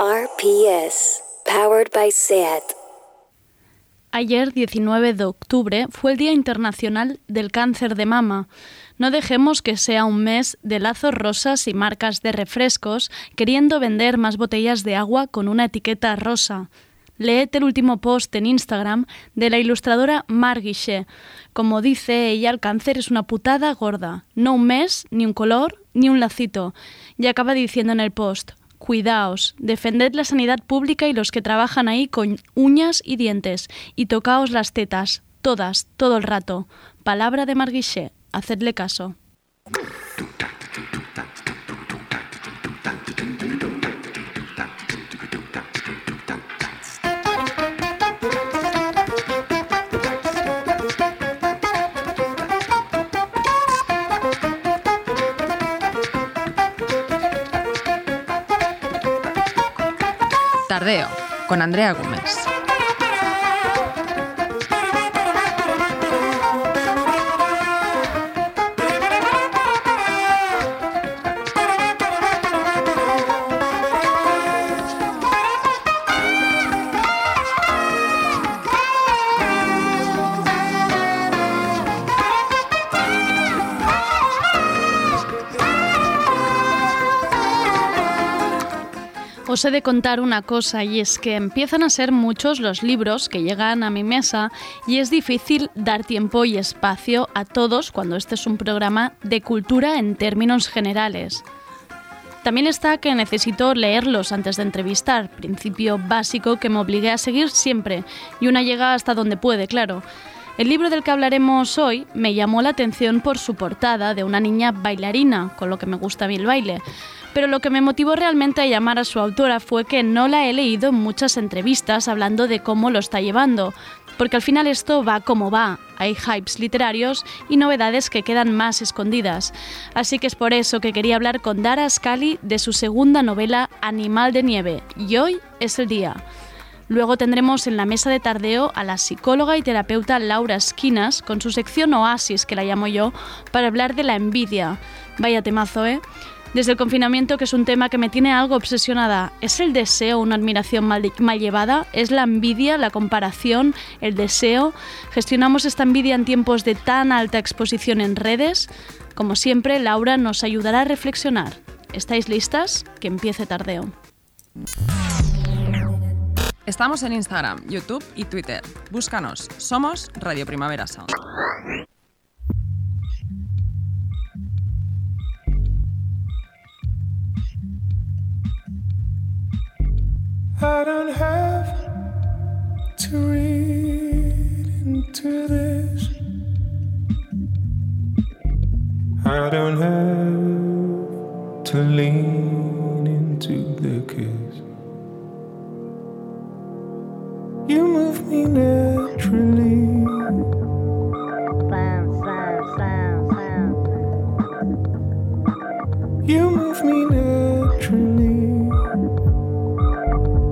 RPS, powered by SAT. Ayer, 19 de octubre, fue el Día Internacional del Cáncer de Mama. No dejemos que sea un mes de lazos rosas y marcas de refrescos queriendo vender más botellas de agua con una etiqueta rosa. Leed el último post en Instagram de la ilustradora Marguiche. Como dice ella, el cáncer es una putada gorda. No un mes, ni un color, ni un lacito. Y acaba diciendo en el post, Cuidaos, defended la sanidad pública y los que trabajan ahí con uñas y dientes, y tocaos las tetas, todas, todo el rato. Palabra de Marguiche, hacedle caso. Con Andrea Gómez. Os he de contar una cosa y es que empiezan a ser muchos los libros que llegan a mi mesa y es difícil dar tiempo y espacio a todos cuando este es un programa de cultura en términos generales. También está que necesito leerlos antes de entrevistar, principio básico que me obligué a seguir siempre y una llega hasta donde puede, claro. El libro del que hablaremos hoy me llamó la atención por su portada de una niña bailarina, con lo que me gusta a mí el baile pero lo que me motivó realmente a llamar a su autora fue que no la he leído en muchas entrevistas hablando de cómo lo está llevando, porque al final esto va como va, hay hypes literarios y novedades que quedan más escondidas. Así que es por eso que quería hablar con Dara Scully de su segunda novela Animal de Nieve, y hoy es el día. Luego tendremos en la mesa de tardeo a la psicóloga y terapeuta Laura Esquinas con su sección Oasis, que la llamo yo, para hablar de la envidia. Vaya temazo, ¿eh? Desde el confinamiento, que es un tema que me tiene algo obsesionada. ¿Es el deseo una admiración mal, llevada? ¿Es la envidia, la comparación, el deseo? ¿Gestionamos esta envidia en tiempos de tan alta exposición en redes? Como siempre, Laura nos ayudará a reflexionar. ¿Estáis listas? Que empiece tardeo. Estamos en Instagram, YouTube y Twitter. Búscanos. Somos Radio Primavera Sound. I don't have to read into this. I don't have to lean into the kiss. You move me naturally. You move me naturally.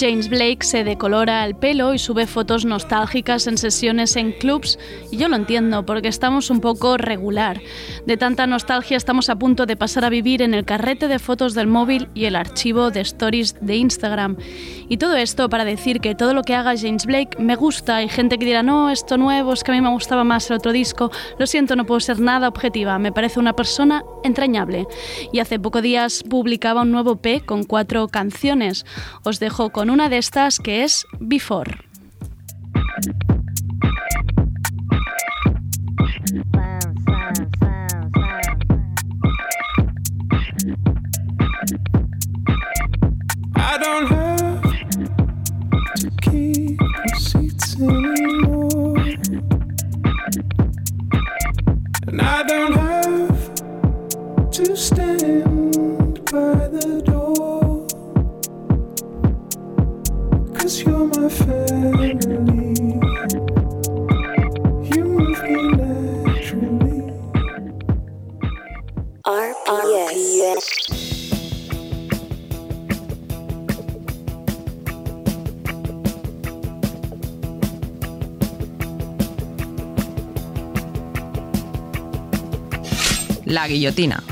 James Blake se decolora el pelo y sube fotos nostálgicas en sesiones en clubs y yo lo entiendo porque estamos un poco regular. De tanta nostalgia estamos a punto de pasar a vivir en el carrete de fotos del móvil y el archivo de stories de Instagram. Y todo esto para decir que todo lo que haga James Blake me gusta. Hay gente que dirá, no, esto nuevo, es que a mí me gustaba más el otro disco. Lo siento, no puedo ser nada objetiva. Me parece una persona entrañable. Y hace pocos días publicaba un nuevo P con cuatro canciones. Os dejo con una de estas que es Before. La guillotina.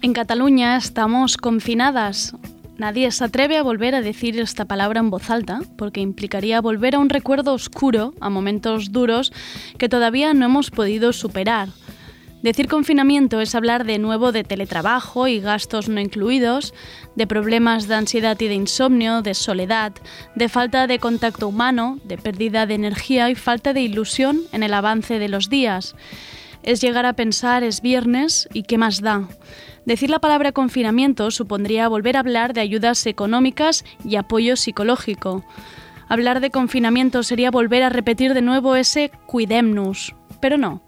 En Cataluña estamos confinadas. Nadie se atreve a volver a decir esta palabra en voz alta, porque implicaría volver a un recuerdo oscuro, a momentos duros que todavía no hemos podido superar. Decir confinamiento es hablar de nuevo de teletrabajo y gastos no incluidos, de problemas de ansiedad y de insomnio, de soledad, de falta de contacto humano, de pérdida de energía y falta de ilusión en el avance de los días. Es llegar a pensar es viernes y qué más da. Decir la palabra confinamiento supondría volver a hablar de ayudas económicas y apoyo psicológico. Hablar de confinamiento sería volver a repetir de nuevo ese cuidemnus. Pero no,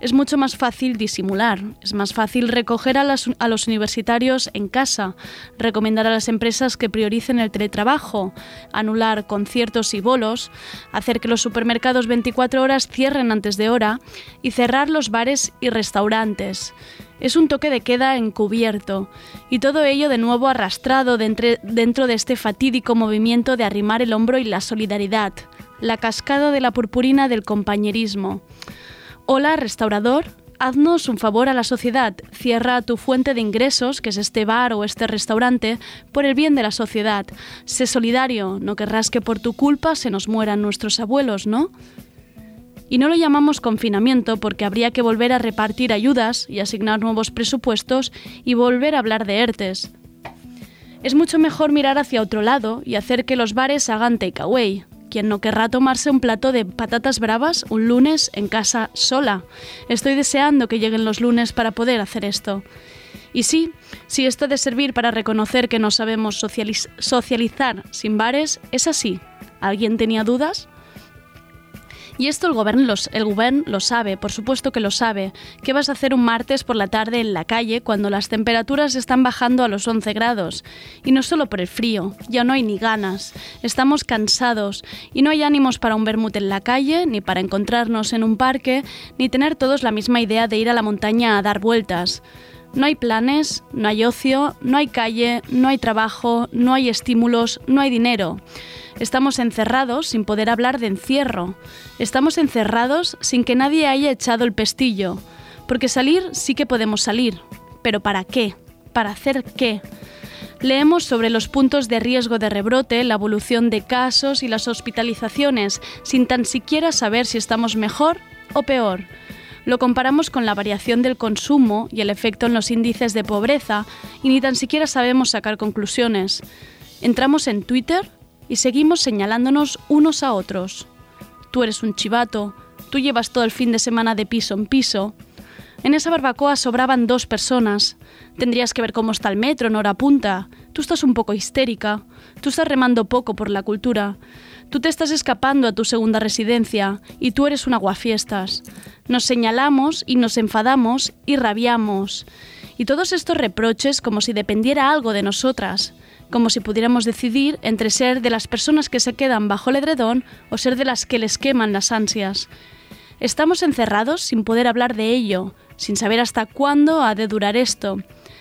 es mucho más fácil disimular, es más fácil recoger a, los universitarios en casa, recomendar a las empresas que prioricen el teletrabajo, anular conciertos y bolos, hacer que los supermercados 24 horas cierren antes de hora y cerrar los bares y restaurantes. Es un toque de queda encubierto, y todo ello de nuevo arrastrado dentro de este fatídico movimiento de arrimar el hombro y la solidaridad, la cascada de la purpurina del compañerismo. Hola, restaurador, haznos un favor a la sociedad, cierra tu fuente de ingresos, que es este bar o este restaurante, por el bien de la sociedad. Sé solidario, no querrás que por tu culpa se nos mueran nuestros abuelos, ¿no? Y no lo llamamos confinamiento porque habría que volver a repartir ayudas y asignar nuevos presupuestos y volver a hablar de ERTES. Es mucho mejor mirar hacia otro lado y hacer que los bares hagan takeaway. ¿Quién no querrá tomarse un plato de patatas bravas un lunes en casa sola? Estoy deseando que lleguen los lunes para poder hacer esto. Y sí, si esto de servir para reconocer que no sabemos socializ- socializar sin bares es así. ¿Alguien tenía dudas? Y esto el gobierno, el gobierno lo sabe, por supuesto que lo sabe. ¿Qué vas a hacer un martes por la tarde en la calle cuando las temperaturas están bajando a los 11 grados? Y no solo por el frío, ya no hay ni ganas. Estamos cansados y no hay ánimos para un vermut en la calle, ni para encontrarnos en un parque, ni tener todos la misma idea de ir a la montaña a dar vueltas. No hay planes, no hay ocio, no hay calle, no hay trabajo, no hay estímulos, no hay dinero. Estamos encerrados sin poder hablar de encierro. Estamos encerrados sin que nadie haya echado el pestillo. Porque salir sí que podemos salir. Pero ¿para qué? ¿Para hacer qué? Leemos sobre los puntos de riesgo de rebrote, la evolución de casos y las hospitalizaciones, sin tan siquiera saber si estamos mejor o peor. Lo comparamos con la variación del consumo y el efecto en los índices de pobreza y ni tan siquiera sabemos sacar conclusiones. Entramos en Twitter y seguimos señalándonos unos a otros. Tú eres un chivato, tú llevas todo el fin de semana de piso en piso. En esa barbacoa sobraban dos personas. Tendrías que ver cómo está el metro en hora punta. Tú estás un poco histérica. Tú estás remando poco por la cultura. Tú te estás escapando a tu segunda residencia y tú eres un aguafiestas. Nos señalamos y nos enfadamos y rabiamos. Y todos estos reproches como si dependiera algo de nosotras, como si pudiéramos decidir entre ser de las personas que se quedan bajo el edredón o ser de las que les queman las ansias. Estamos encerrados sin poder hablar de ello, sin saber hasta cuándo ha de durar esto,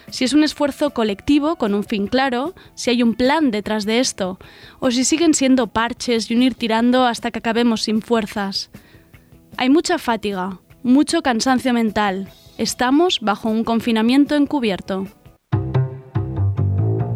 si es un esfuerzo colectivo con un fin claro, si hay un plan detrás de esto, o si siguen siendo parches y un ir tirando hasta que acabemos sin fuerzas. Hay mucha fatiga, mucho cansancio mental. Estamos bajo un confinamiento encubierto.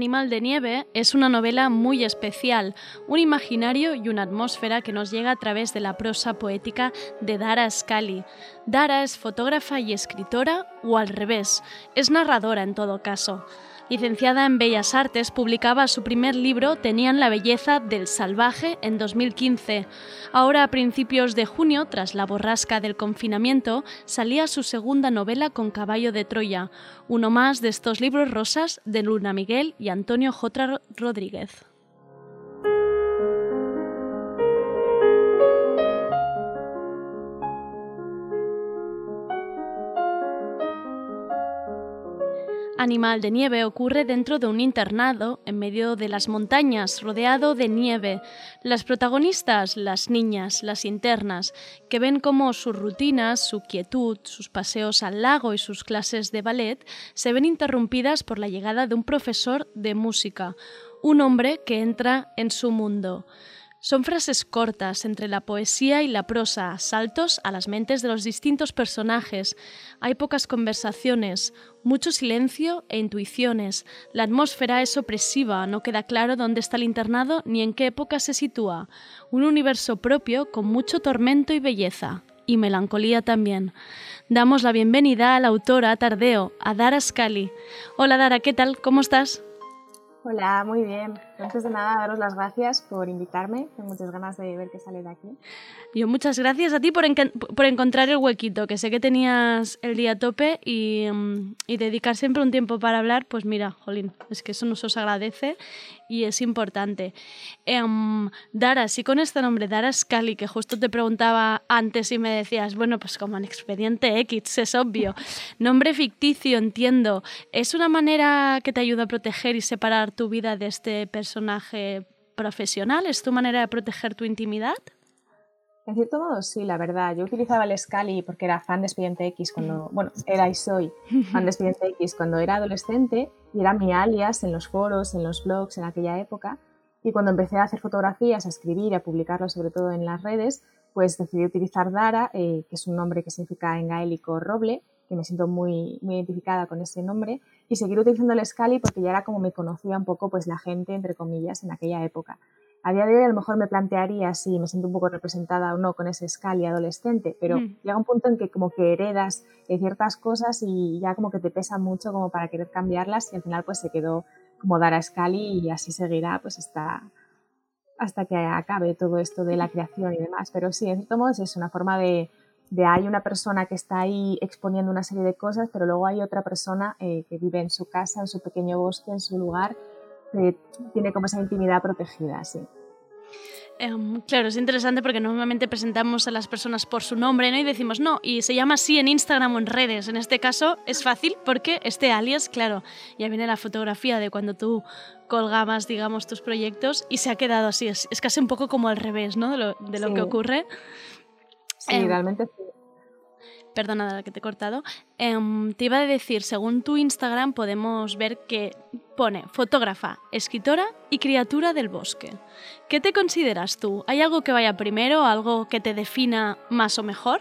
Animal de Nieve es una novela muy especial, un imaginario y una atmósfera que nos llega a través de la prosa poética de Dara Scully. Dara es fotógrafa y escritora, o al revés, es narradora en todo caso. Licenciada en Bellas Artes, publicaba su primer libro Tenían la belleza del salvaje en 2015. Ahora, a principios de junio, tras la borrasca del confinamiento, salía su segunda novela con Caballo de Troya, uno más de estos libros rosas de Luna Miguel y Antonio J. Rodríguez. Animal de nieve ocurre dentro de un internado en medio de las montañas, rodeado de nieve. Las protagonistas, las niñas, las internas, que ven cómo sus rutinas, su quietud, sus paseos al lago y sus clases de ballet se ven interrumpidas por la llegada de un profesor de música, un hombre que entra en su mundo. Son frases cortas entre la poesía y la prosa, saltos a las mentes de los distintos personajes. Hay pocas conversaciones, mucho silencio e intuiciones. La atmósfera es opresiva, no queda claro dónde está el internado ni en qué época se sitúa. Un universo propio con mucho tormento y belleza. Y melancolía también. Damos la bienvenida a la autora Tardeo, a Dara Scali. Hola Dara, ¿qué tal? ¿Cómo estás? Hola, muy bien. Antes de nada, daros las gracias por invitarme. Tengo muchas ganas de ver qué sale de aquí. Yo muchas gracias a ti por, por encontrar el huequito, que sé que tenías el día a tope y, mm, y, dedicar siempre un tiempo para hablar, pues mira, Jolín, es que eso nos os agradece y es importante. Um, Dara, sí con este nombre, Dara Scali, que justo te preguntaba antes y me decías, bueno, pues como en Expediente X, es obvio. Nombre ficticio, entiendo. ¿Es una manera que te ayuda a proteger y separar tu vida de este personaje profesional? ¿Es tu manera de proteger tu intimidad? En cierto modo, sí, la verdad. Yo utilizaba el Scali porque era fan de Expediente X cuando, bueno, era y soy fan de Expediente X cuando era adolescente y era mi alias en los foros, en los blogs en aquella época. Y cuando empecé a hacer fotografías, a escribir, a publicarlas sobre todo en las redes, pues decidí utilizar Dara, eh, que es un nombre que significa en gaélico roble, que me siento muy, muy identificada con ese nombre, y seguir utilizando el Scali porque ya era como me conocía un poco pues la gente, entre comillas, en aquella época. A día de hoy a lo mejor me plantearía si me siento un poco representada o no con ese Scali adolescente, pero mm. llega un punto en que como que heredas ciertas cosas y ya como que te pesa mucho como para querer cambiarlas y al final pues se quedó como dar a Scali y así seguirá pues hasta, hasta que acabe todo esto de la creación y demás. Pero sí, en cierto modo es una forma de, de hay una persona que está ahí exponiendo una serie de cosas, pero luego hay otra persona eh, que vive en su casa, en su pequeño bosque, en su lugar tiene como esa intimidad protegida, sí. Em, claro, es interesante porque normalmente presentamos a las personas por su nombre ¿no? y decimos no, y se llama así en Instagram o en redes. En este caso es fácil porque este alias, claro, ya viene la fotografía de cuando tú colgabas, digamos, tus proyectos y se ha quedado así. Es, casi un poco como al revés ¿no? de lo, de lo que ocurre. Sí, em, realmente sí perdona la que te he cortado, em, te iba a decir, según tu Instagram podemos ver que pone fotógrafa, escritora y criatura del bosque. ¿Qué te consideras tú? ¿Hay algo que vaya primero, algo que te defina más o mejor?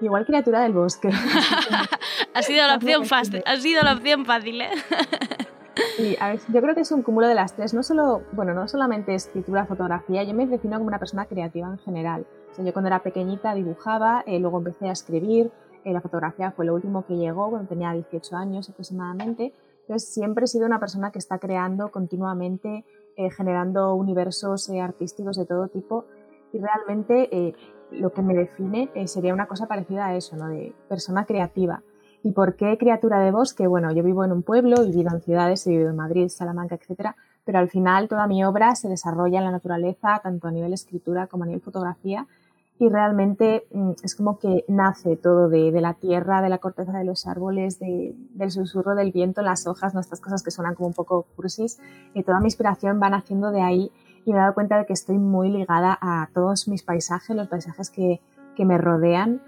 Igual criatura del bosque. ha sido la opción fácil, ha sido la opción fácil, ¿eh? Sí, yo creo que es un cúmulo de las tres. No solo, bueno, no solamente escritura, fotografía. Yo me defino como una persona creativa en general yo cuando era pequeñita dibujaba, eh, luego empecé a escribir, eh, la fotografía fue lo último que llegó cuando tenía 18 años aproximadamente. Entonces siempre he sido una persona que está creando continuamente, eh, generando universos artísticos de todo tipo y realmente lo que me define sería una cosa parecida a eso, ¿no? de persona creativa. ¿Y por qué criatura de bosque? Bueno, yo vivo en un pueblo, he vivido en ciudades, he vivido en Madrid, Salamanca, etcétera, pero al final toda mi obra se desarrolla en la naturaleza, tanto a nivel escritura como a nivel fotografía, y realmente mm, es como que nace todo de, la tierra, de la corteza de los árboles, del susurro del viento en las hojas, nuestras cosas que suenan como un poco cursis, y toda mi inspiración va naciendo de ahí y me he dado cuenta de que estoy muy ligada a todos mis paisajes, los paisajes que me rodean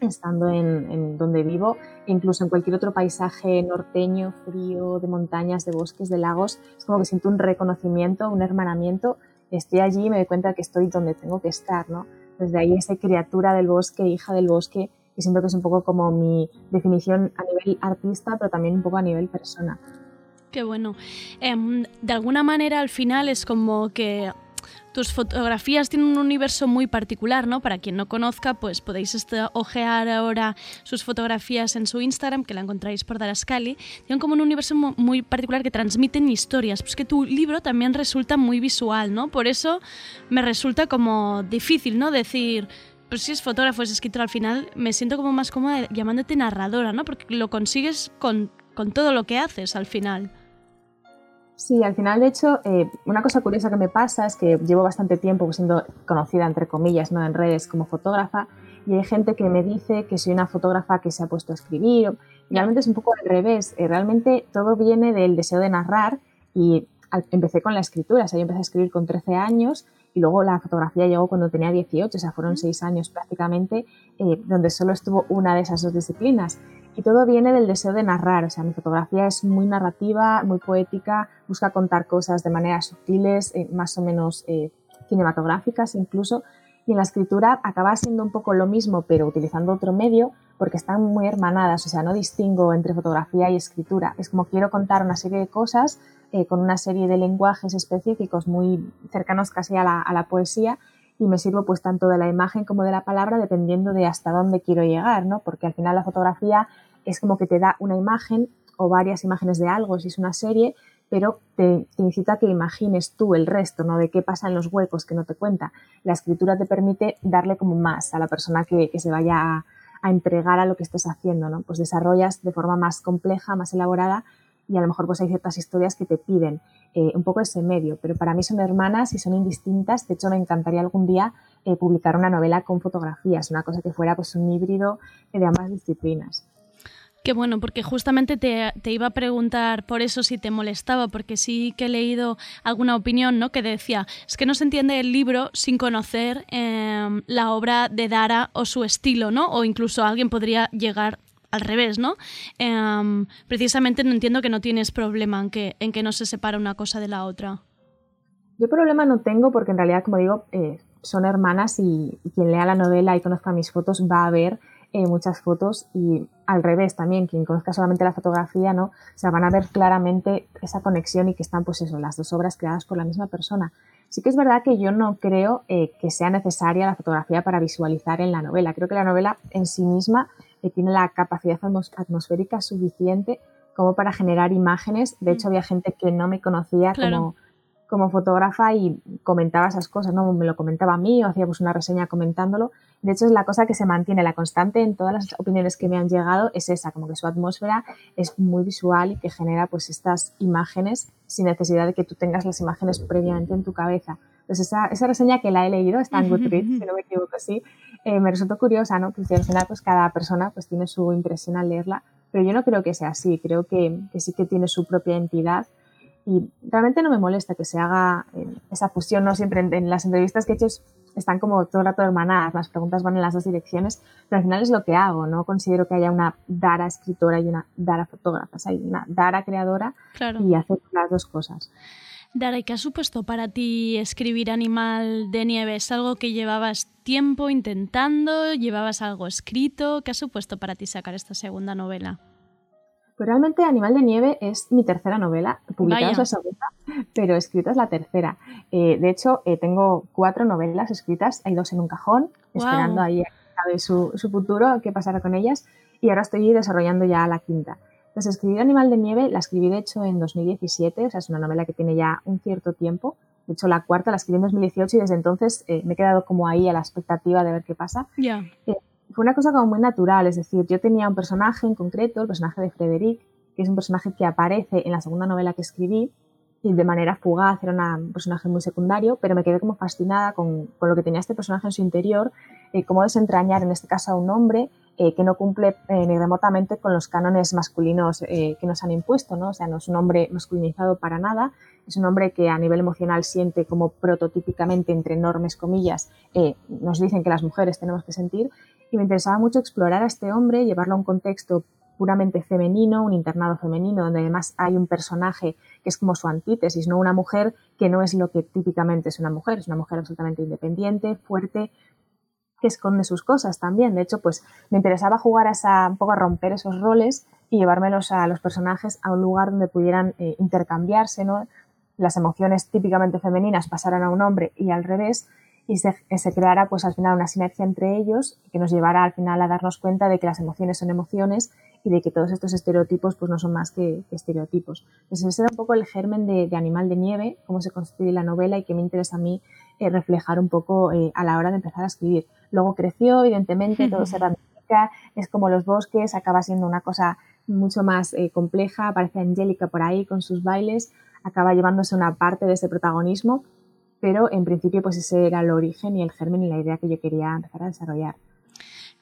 estando en, donde vivo, incluso en cualquier otro paisaje norteño, frío, de montañas, de bosques, de lagos, es como que siento un reconocimiento, un hermanamiento, estoy allí y me doy cuenta que estoy donde tengo que estar, ¿no? Desde ahí esa criatura del bosque, hija del bosque, y siento que es un poco como mi definición a nivel artista, pero también un poco a nivel persona. Qué bueno. Em, de alguna manera al final es como que tus fotografías tienen un universo muy particular, ¿no? Para quien no conozca, pues podéis este, ojear ahora sus fotografías en su Instagram, que la encontráis por Darascali. Tienen como un universo muy particular que transmiten historias. Pues que tu libro también resulta muy visual, ¿no? Por eso me resulta como difícil, ¿no? Decir, pues si es fotógrafo, es escritor, al final me siento como más cómoda llamándote narradora, ¿no? Porque lo consigues con, con todo lo que haces al final. Sí, al final, de hecho, eh, una cosa curiosa que me pasa es que llevo bastante tiempo siendo conocida, entre comillas, ¿no? en redes como fotógrafa, y hay gente que me dice que soy una fotógrafa que se ha puesto a escribir. realmente es un poco al revés. Eh, realmente todo viene del deseo de narrar y empecé con la escritura. O sea, yo empecé a escribir con 13 años y luego la fotografía llegó cuando tenía 18, o sea, fueron 6 años prácticamente, eh, donde solo estuvo una de esas dos disciplinas. Y todo viene del deseo de narrar, o sea, mi fotografía es muy narrativa, muy poética, busca contar cosas de maneras sutiles, eh, más o menos eh, cinematográficas incluso, y en la escritura acaba siendo un poco lo mismo, pero utilizando otro medio, porque están muy hermanadas, o sea, no distingo entre fotografía y escritura. Es como quiero contar una serie de cosas eh, con una serie de lenguajes específicos muy cercanos casi a la, a la poesía, y me sirvo pues tanto de la imagen como de la palabra dependiendo de hasta dónde quiero llegar, ¿no? Porque al final la fotografía es como que te da una imagen o varias imágenes de algo si es una serie, pero te, incita a que imagines tú el resto, ¿no? De qué pasa en los huecos que no te cuenta. La escritura te permite darle como más a la persona que, se vaya a, a, entregar a lo que estés haciendo, ¿no? Pues desarrollas de forma más compleja, más elaborada y a lo mejor pues hay ciertas historias que te piden eh, un poco ese medio, pero para mí son hermanas y son indistintas. De hecho, me encantaría algún día eh, publicar una novela con fotografías, una cosa que fuera pues un híbrido de ambas disciplinas. Qué bueno, porque justamente te, iba a preguntar por eso si te molestaba, porque sí que he leído alguna opinión ¿no? que decía, es que no se entiende el libro sin conocer em, la obra de Dara o su estilo, ¿no? O incluso alguien podría llegar al revés, ¿no? Em, precisamente no entiendo que no tienes problema en que, en que no se separa una cosa de la otra. Yo problema no tengo porque en realidad, como digo, eh, son hermanas y, quien lea la novela y conozca mis fotos va a ver eh, muchas fotos y al revés también, quien conozca solamente la fotografía, ¿no? O sea, van a ver claramente esa conexión y que están, pues eso, las dos obras creadas por la misma persona. Sí que es verdad que yo no creo eh, que sea necesaria la fotografía para visualizar en la novela. Creo que la novela en sí misma que tiene la capacidad atmosférica suficiente como para generar imágenes. De hecho, había gente que no me conocía como, como fotógrafa y comentaba esas cosas, ¿no? Me lo comentaba a mí o hacíamos una reseña comentándolo. De hecho, es la cosa que se mantiene, la constante en todas las opiniones que me han llegado es esa, como que su atmósfera es muy visual y que genera pues estas imágenes sin necesidad de que tú tengas las imágenes previamente en tu cabeza. Entonces, esa, esa reseña que la he leído está en Goodreads, si no me equivoco, sí, eh, me resultó curiosa, ¿no? Porque al final pues cada persona pues tiene su impresión al leerla, pero yo no creo que sea así, creo que, que sí que tiene su propia entidad y realmente no me molesta que se haga eh, esa fusión, no siempre en, las entrevistas que he hecho están como todo el rato hermanadas, las preguntas van en las dos direcciones, pero al final es lo que hago, no considero que haya una Dara escritora y una Dara fotógrafa, hay una Dara creadora y hacer las dos cosas. Dara, qué ha supuesto para ti escribir Animal de Nieve? ¿Es algo que llevabas tiempo intentando? ¿Llevabas algo escrito? ¿Qué ha supuesto para ti sacar esta segunda novela? Pues realmente Animal de Nieve es mi tercera novela, publicada es la segunda, pero escrita es la tercera. Eh, de hecho, eh, tengo cuatro novelas escritas, hay dos en un cajón, esperando ahí a su, su futuro, qué pasará con ellas, y ahora estoy desarrollando ya la quinta. Entonces, escribir Animal de Nieve la escribí de hecho en 2017, o sea, es una novela que tiene ya un cierto tiempo. De hecho, la cuarta la escribí en 2018 y desde entonces eh, me he quedado como ahí a la expectativa de ver qué pasa. Eh, fue una cosa como muy natural, es decir, yo tenía un personaje en concreto, el personaje de Frederic, que es un personaje que aparece en la segunda novela que escribí y de manera fugaz, era un personaje muy secundario, pero me quedé como fascinada con, con lo que tenía este personaje en su interior, eh, cómo desentrañar en este caso a un hombre eh, que no cumple eh, ni remotamente con los cánones masculinos eh, que nos han impuesto, ¿no? O sea, no es un hombre masculinizado para nada, es un hombre que a nivel emocional siente como prototípicamente, entre enormes comillas, nos dicen que las mujeres tenemos que sentir, y me interesaba mucho explorar a este hombre, llevarlo a un contexto puramente femenino, un internado femenino, donde además hay un personaje que es como su antítesis, no una mujer que no es lo que típicamente es una mujer, es una mujer absolutamente independiente, fuerte, esconde sus cosas también. De hecho, pues me interesaba jugar a esa, un poco a romper esos roles y llevármelos a los personajes a un lugar donde pudieran eh, intercambiarse, ¿no? las emociones típicamente femeninas pasaran a un hombre y al revés, y se, se creara pues al final una sinergia entre ellos que nos llevara al final a darnos cuenta de que las emociones son emociones y de que todos estos estereotipos pues no son más que, estereotipos. Entonces ese era un poco el germen de, de, Animal de Nieve, cómo se construye la novela y que me interesa a mí eh, reflejar un poco eh, a la hora de empezar a escribir. Luego creció, evidentemente, todo se ramifica, es como los bosques, acaba siendo una cosa mucho más eh, compleja, aparece Angélica por ahí con sus bailes, acaba llevándose una parte de ese protagonismo, pero en principio pues ese era el origen y el germen y la idea que yo quería empezar a desarrollar.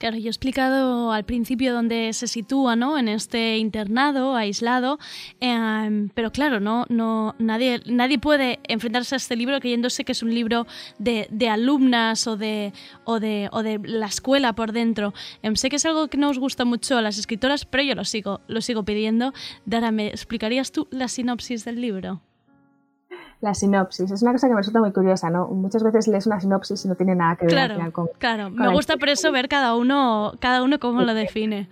Claro, yo he explicado al principio dónde se sitúa, ¿no? En este internado aislado, eh, pero claro, no, no, nadie, nadie puede enfrentarse a este libro creyéndose que es un libro de, de alumnas o de, o, de, o de la escuela por dentro. Eh, sé que es algo que no os gusta mucho a las escritoras, pero yo lo sigo, lo sigo pidiendo. Dara, ¿me explicarías tú la sinopsis del libro? La sinopsis. Es una cosa que me resulta muy curiosa, ¿no? Muchas veces lees una sinopsis y no tiene nada que ver claro, al final con. Claro, con me gusta por eso ver cada uno, cada uno cómo lo define.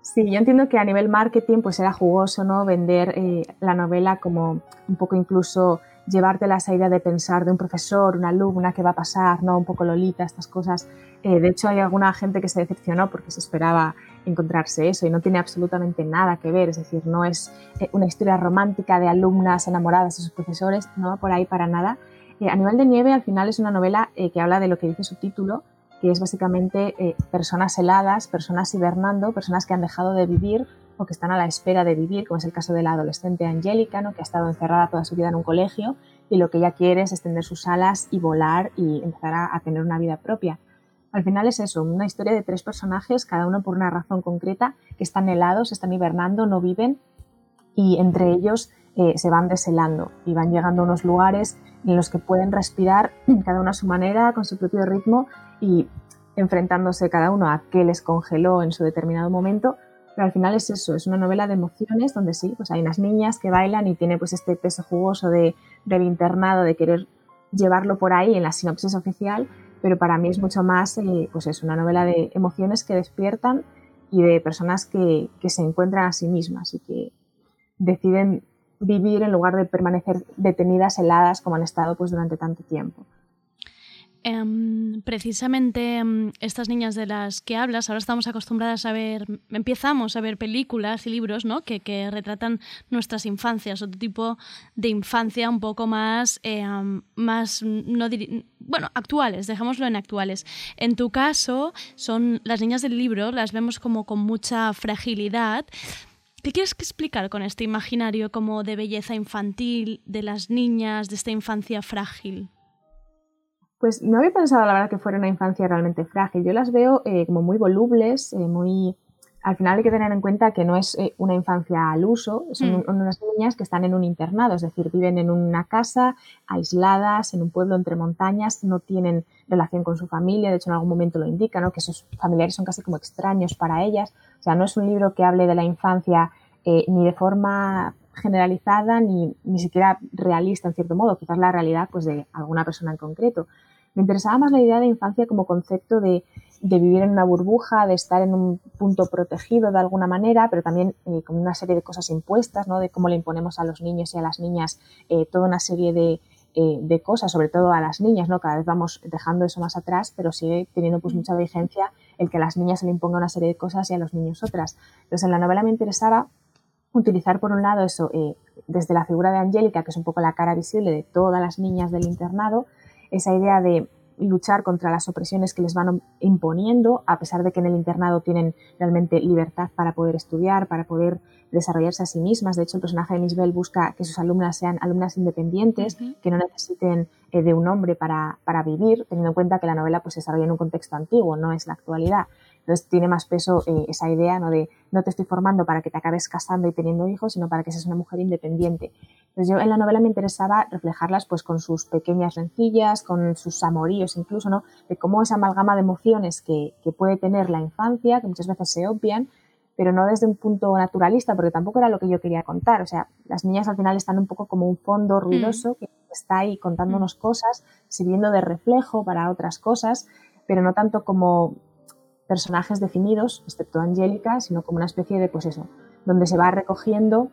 Sí, yo entiendo que a nivel marketing pues era jugoso, ¿no? Vender eh, la novela como un poco incluso llevarte la esa idea de pensar de un profesor, una alumna, qué va a pasar, ¿no? Un poco lolita, estas cosas. Eh, de hecho, hay alguna gente que se decepcionó porque se esperaba encontrarse eso y no tiene absolutamente nada que ver, es decir, no es eh, una historia romántica de alumnas enamoradas de sus profesores, no va por ahí para nada. Eh, Animal de Nieve al final es una novela eh, que habla de lo que dice su título, que es básicamente eh, personas heladas, personas hibernando, personas que han dejado de vivir o que están a la espera de vivir, como es el caso de la adolescente Angélica, ¿no? que ha estado encerrada toda su vida en un colegio y lo que ella quiere es extender sus alas y volar y empezar a, tener una vida propia. Al final es eso, una historia de tres personajes, cada uno por una razón concreta, que están helados, están hibernando, no viven y entre ellos eh, se van deshelando y van llegando a unos lugares en los que pueden respirar cada uno a su manera, con su propio ritmo y enfrentándose cada uno a qué les congeló en su determinado momento. Pero al final es eso, es una novela de emociones donde sí, pues hay unas niñas que bailan y tiene pues este peso jugoso de, del internado, de querer llevarlo por ahí en la sinopsis oficial, pero para mí es mucho más, eh, pues es una novela de emociones que despiertan y de personas que, que, se encuentran a sí mismas y que deciden vivir en lugar de permanecer detenidas, heladas, como han estado pues durante tanto tiempo. Um, precisamente um, estas niñas de las que hablas, ahora estamos acostumbradas a ver, empezamos a ver películas y libros ¿no? que, que retratan nuestras infancias, otro tipo de infancia un poco más, um, más no bueno, actuales, dejémoslo en actuales. En tu caso, son las niñas del libro, las vemos como con mucha fragilidad. ¿Qué quieres explicar con este imaginario como de belleza infantil, de las niñas, de esta infancia frágil? Pues no había pensado, la verdad, que fuera una infancia realmente frágil. Yo las veo eh, como muy volubles, eh, muy... Al final hay que tener en cuenta que no es eh, una infancia al uso, son mm. unas niñas que están en un internado, es decir, viven en una casa, aisladas, en un pueblo entre montañas, no tienen relación con su familia, de hecho en algún momento lo indica, ¿no? que sus familiares son casi como extraños para ellas. O sea, no es un libro que hable de la infancia ni de forma generalizada ni, ni siquiera realista en cierto modo, quizás la realidad pues, de alguna persona en concreto. Me interesaba más la idea de infancia como concepto de, de, vivir en una burbuja, de estar en un punto protegido de alguna manera, pero también eh, con una serie de cosas impuestas, ¿no? de cómo le imponemos a los niños y a las niñas eh, toda una serie de, eh, de, cosas, sobre todo a las niñas, ¿no? Cada vez vamos dejando eso más atrás, pero sigue teniendo pues mucha vigencia el que a las niñas se le imponga una serie de cosas y a los niños otras. Entonces en la novela me interesaba utilizar por un lado eso eh, desde la figura de Angélica, que es un poco la cara visible de todas las niñas del internado, esa idea de luchar contra las opresiones que les van imponiendo, a pesar de que en el internado tienen realmente libertad para poder estudiar, para poder desarrollarse a sí mismas. De hecho, el personaje de Miss Bell busca que sus alumnas sean alumnas independientes, uh -huh. que no necesiten eh, de un hombre para, para, vivir, teniendo en cuenta que la novela pues, se desarrolla en un contexto antiguo, no es la actualidad. Entonces tiene más peso eh, esa idea ¿no? de no te estoy formando para que te acabes casando y teniendo hijos, sino para que seas una mujer independiente. Entonces yo en la novela me interesaba reflejarlas pues con sus pequeñas rencillas, con sus amoríos incluso, ¿no? De cómo esa amalgama de emociones que, que puede tener la infancia, que muchas veces se obvian, pero no desde un punto naturalista, porque tampoco era lo que yo quería contar. O sea, las niñas al final están un poco como un fondo ruidoso mm. que está ahí contándonos mm. cosas, sirviendo de reflejo para otras cosas, pero no tanto como personajes definidos, excepto Angélica, sino como una especie de, pues eso, donde se va recogiendo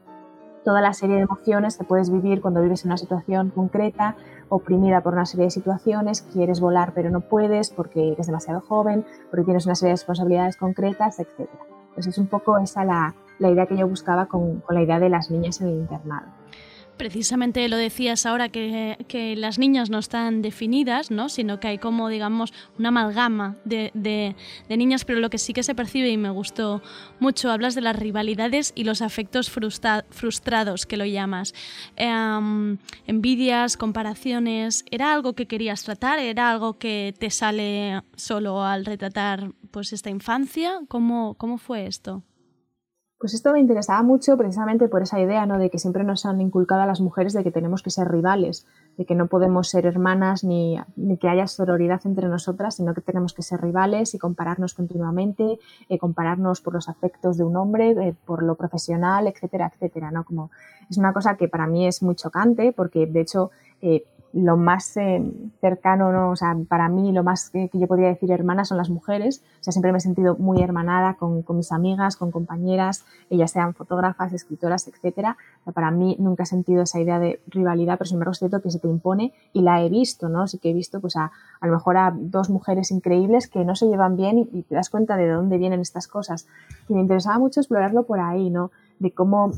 toda la serie de emociones que puedes vivir cuando vives en una situación concreta, oprimida por una serie de situaciones, quieres volar pero no puedes porque eres demasiado joven, porque tienes una serie de responsabilidades concretas, etc. Pues es un poco esa la, la idea que yo buscaba con, con la idea de las niñas en el internado precisamente lo decías ahora que, las niñas no están definidas, ¿no? sino que hay como, digamos, una amalgama de, niñas, pero lo que sí que se percibe y me gustó mucho, hablas de las rivalidades y los afectos frustrados, que lo llamas. Em, envidias, comparaciones, ¿era algo que querías tratar? ¿Era algo que te sale solo al retratar pues, esta infancia? ¿Cómo, cómo fue esto? Pues esto me interesaba mucho precisamente por esa idea, ¿no? De que siempre nos han inculcado a las mujeres de que tenemos que ser rivales, de que no podemos ser hermanas ni, que haya sororidad entre nosotras, sino que tenemos que ser rivales y compararnos continuamente, eh, compararnos por los afectos de un hombre, eh, por lo profesional, etcétera, etcétera, ¿no? Como es una cosa que para mí es muy chocante porque de hecho eh, lo más eh, cercano, ¿no? o sea, para mí lo más que, yo podría decir hermanas son las mujeres. O sea, siempre me he sentido muy hermanada con, con mis amigas, con compañeras, ellas sean fotógrafas, escritoras, etcétera. para mí nunca he sentido esa idea de rivalidad, pero sin embargo es cierto que se te impone y la he visto, ¿no? Sí que he visto, pues a, a lo mejor a dos mujeres increíbles que no se llevan bien y, y te das cuenta de dónde vienen estas cosas. Y me interesaba mucho explorarlo por ahí, ¿no? De cómo,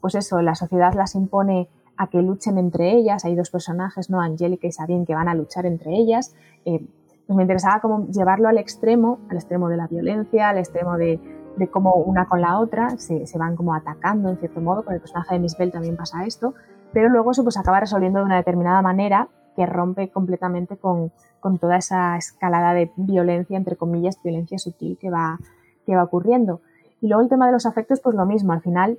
pues eso, la sociedad las impone a que luchen entre ellas. Hay dos personajes, ¿no? Angélica y Sabine, que van a luchar entre ellas. Eh, pues me interesaba como llevarlo al extremo, al extremo de la violencia, al extremo de, de cómo una con la otra se, se, van como atacando en cierto modo. Con el personaje de Miss Bell también pasa esto, pero luego eso pues acaba resolviendo de una determinada manera que rompe completamente con, con toda esa escalada de violencia, entre comillas, violencia sutil que va, que va ocurriendo. Y luego el tema de los afectos, pues lo mismo, al final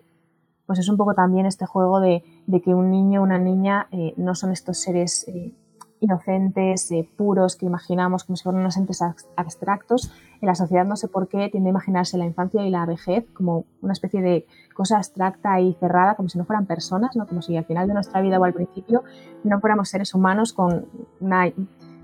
pues es un poco también este juego de, que un niño una niña eh, no son estos seres eh, inocentes, eh, puros, que imaginamos como si fueran unos entes abstractos. En la sociedad no sé por qué tiende a imaginarse la infancia y la vejez como una especie de cosa abstracta y cerrada, como si no fueran personas, ¿no? como si al final de nuestra vida o al principio no fuéramos seres humanos con una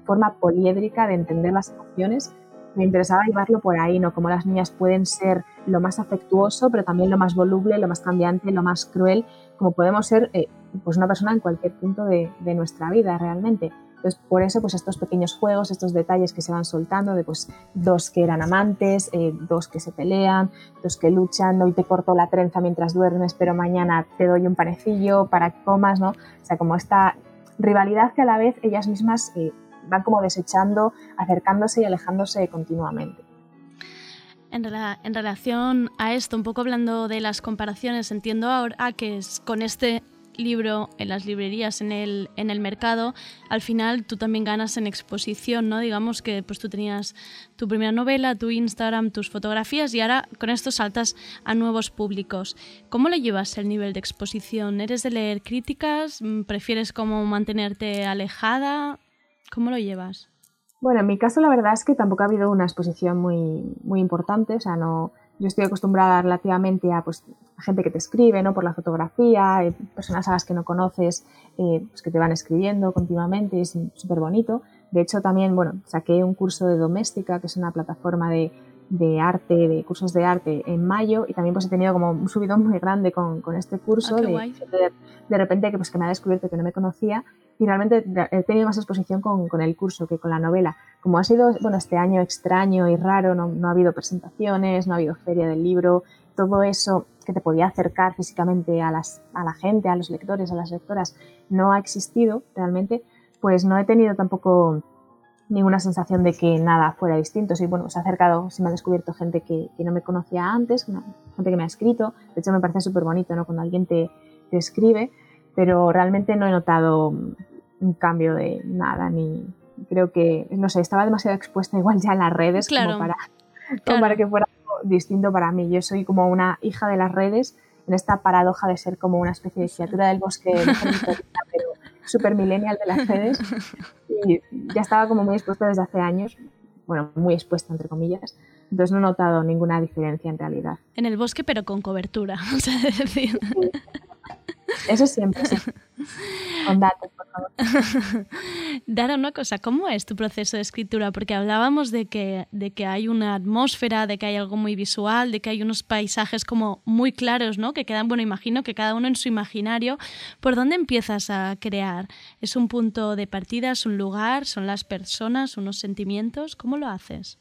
forma poliédrica de entender las emociones me interesaba llevarlo por ahí, ¿no? Como las niñas pueden ser lo más afectuoso, pero también lo más voluble, lo más cambiante, lo más cruel, como podemos ser eh, pues una persona en cualquier punto de, de, nuestra vida realmente. Entonces, por eso, pues estos pequeños juegos, estos detalles que se van soltando de pues dos que eran amantes, eh, dos que se pelean, dos que luchan, hoy te corto la trenza mientras duermes, pero mañana te doy un panecillo para que comas, ¿no? O sea, como esta rivalidad que a la vez ellas mismas eh, van como desechando, acercándose y alejándose continuamente. En, en, relación a esto, un poco hablando de las comparaciones, entiendo ahora que es con este libro en las librerías, en el, en el mercado, al final tú también ganas en exposición, ¿no? Digamos que pues tú tenías tu primera novela, tu Instagram, tus fotografías y ahora con esto saltas a nuevos públicos. ¿Cómo lo llevas el nivel de exposición? ¿Eres de leer críticas? ¿Prefieres como mantenerte alejada? ¿Cómo lo llevas? Bueno, en mi caso la verdad es que tampoco ha habido una exposición muy, muy importante, o sea, no, yo estoy acostumbrada relativamente a, pues, gente que te escribe, ¿no? Por la fotografía, eh, personas a las que no conoces, eh, pues, que te van escribiendo continuamente, es súper bonito. De hecho, también, bueno, saqué un curso de doméstica, que es una plataforma de, de arte, de cursos de arte en mayo y también pues he tenido como un subidón muy grande con, con este curso ah, de, de, de, repente que pues que me ha descubierto que no me conocía y realmente he tenido más exposición con, con, el curso que con la novela. Como ha sido bueno, este año extraño y raro, no, no, ha habido presentaciones, no ha habido feria del libro, todo eso que te podía acercar físicamente a, las, a la gente, a los lectores, a las lectoras, no ha existido realmente, pues no he tenido tampoco ninguna sensación de que nada fuera distinto. Sí, bueno, se ha acercado, se me ha descubierto gente que, que no me conocía antes, gente que me ha escrito. De hecho, me parece súper bonito, ¿no? Cuando alguien te, te escribe, pero realmente no he notado un cambio de nada, ni creo que, no sé, estaba demasiado expuesta igual ya en las redes claro, como, para, claro. como para que fuera algo distinto para mí. Yo soy como una hija de las redes en esta paradoja de ser como una especie de criatura del bosque, pero super millennial de las redes y ya estaba como muy expuesta desde hace años, bueno, muy expuesta entre comillas, entonces no he notado ninguna diferencia en realidad. En el bosque pero con cobertura, o sea, decir... Eso siempre, sí. Con datos, por favor. Dara, una cosa, ¿cómo es tu proceso de escritura? Porque hablábamos de que, de que hay una atmósfera, de que hay algo muy visual, de que hay unos paisajes como muy claros, ¿no? Que quedan, bueno, imagino que cada uno en su imaginario. ¿Por dónde empiezas a crear? ¿Es un punto de partida, es un lugar, son las personas, unos sentimientos? ¿Cómo lo haces?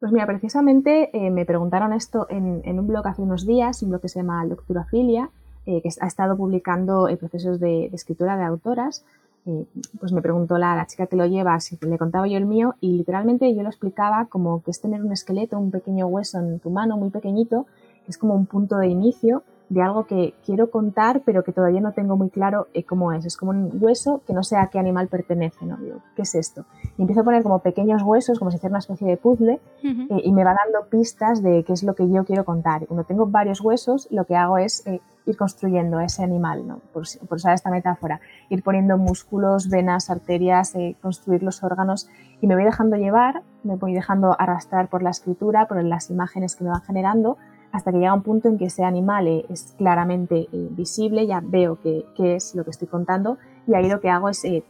Pues mira, precisamente eh, me preguntaron esto en, en, un blog hace unos días, un blog que se llama Lecturafilia, eh, que ha estado publicando eh, procesos de, de, escritura de autoras. Eh, pues me preguntó la, la, chica que lo lleva si le contaba yo el mío y literalmente yo lo explicaba como que es tener un esqueleto, un pequeño hueso en tu mano muy pequeñito, que es como un punto de inicio de algo que quiero contar, pero que todavía no tengo muy claro eh, cómo es. Es como un hueso que no sé a qué animal pertenece, ¿no? Digo, ¿qué es esto? Y empiezo a poner como pequeños huesos, como si fuera una especie de puzzle, uh -huh. eh, y me va dando pistas de qué es lo que yo quiero contar. Y cuando tengo varios huesos, lo que hago es eh, ir construyendo ese animal, ¿no? por, por, usar esta metáfora, ir poniendo músculos, venas, arterias, eh, construir los órganos y me voy dejando llevar, me voy dejando arrastrar por la escritura, por las imágenes que me van generando, hasta que llega un punto en que ese animal eh, es claramente visible, ya veo qué es lo que estoy contando y ahí lo que hago es eh,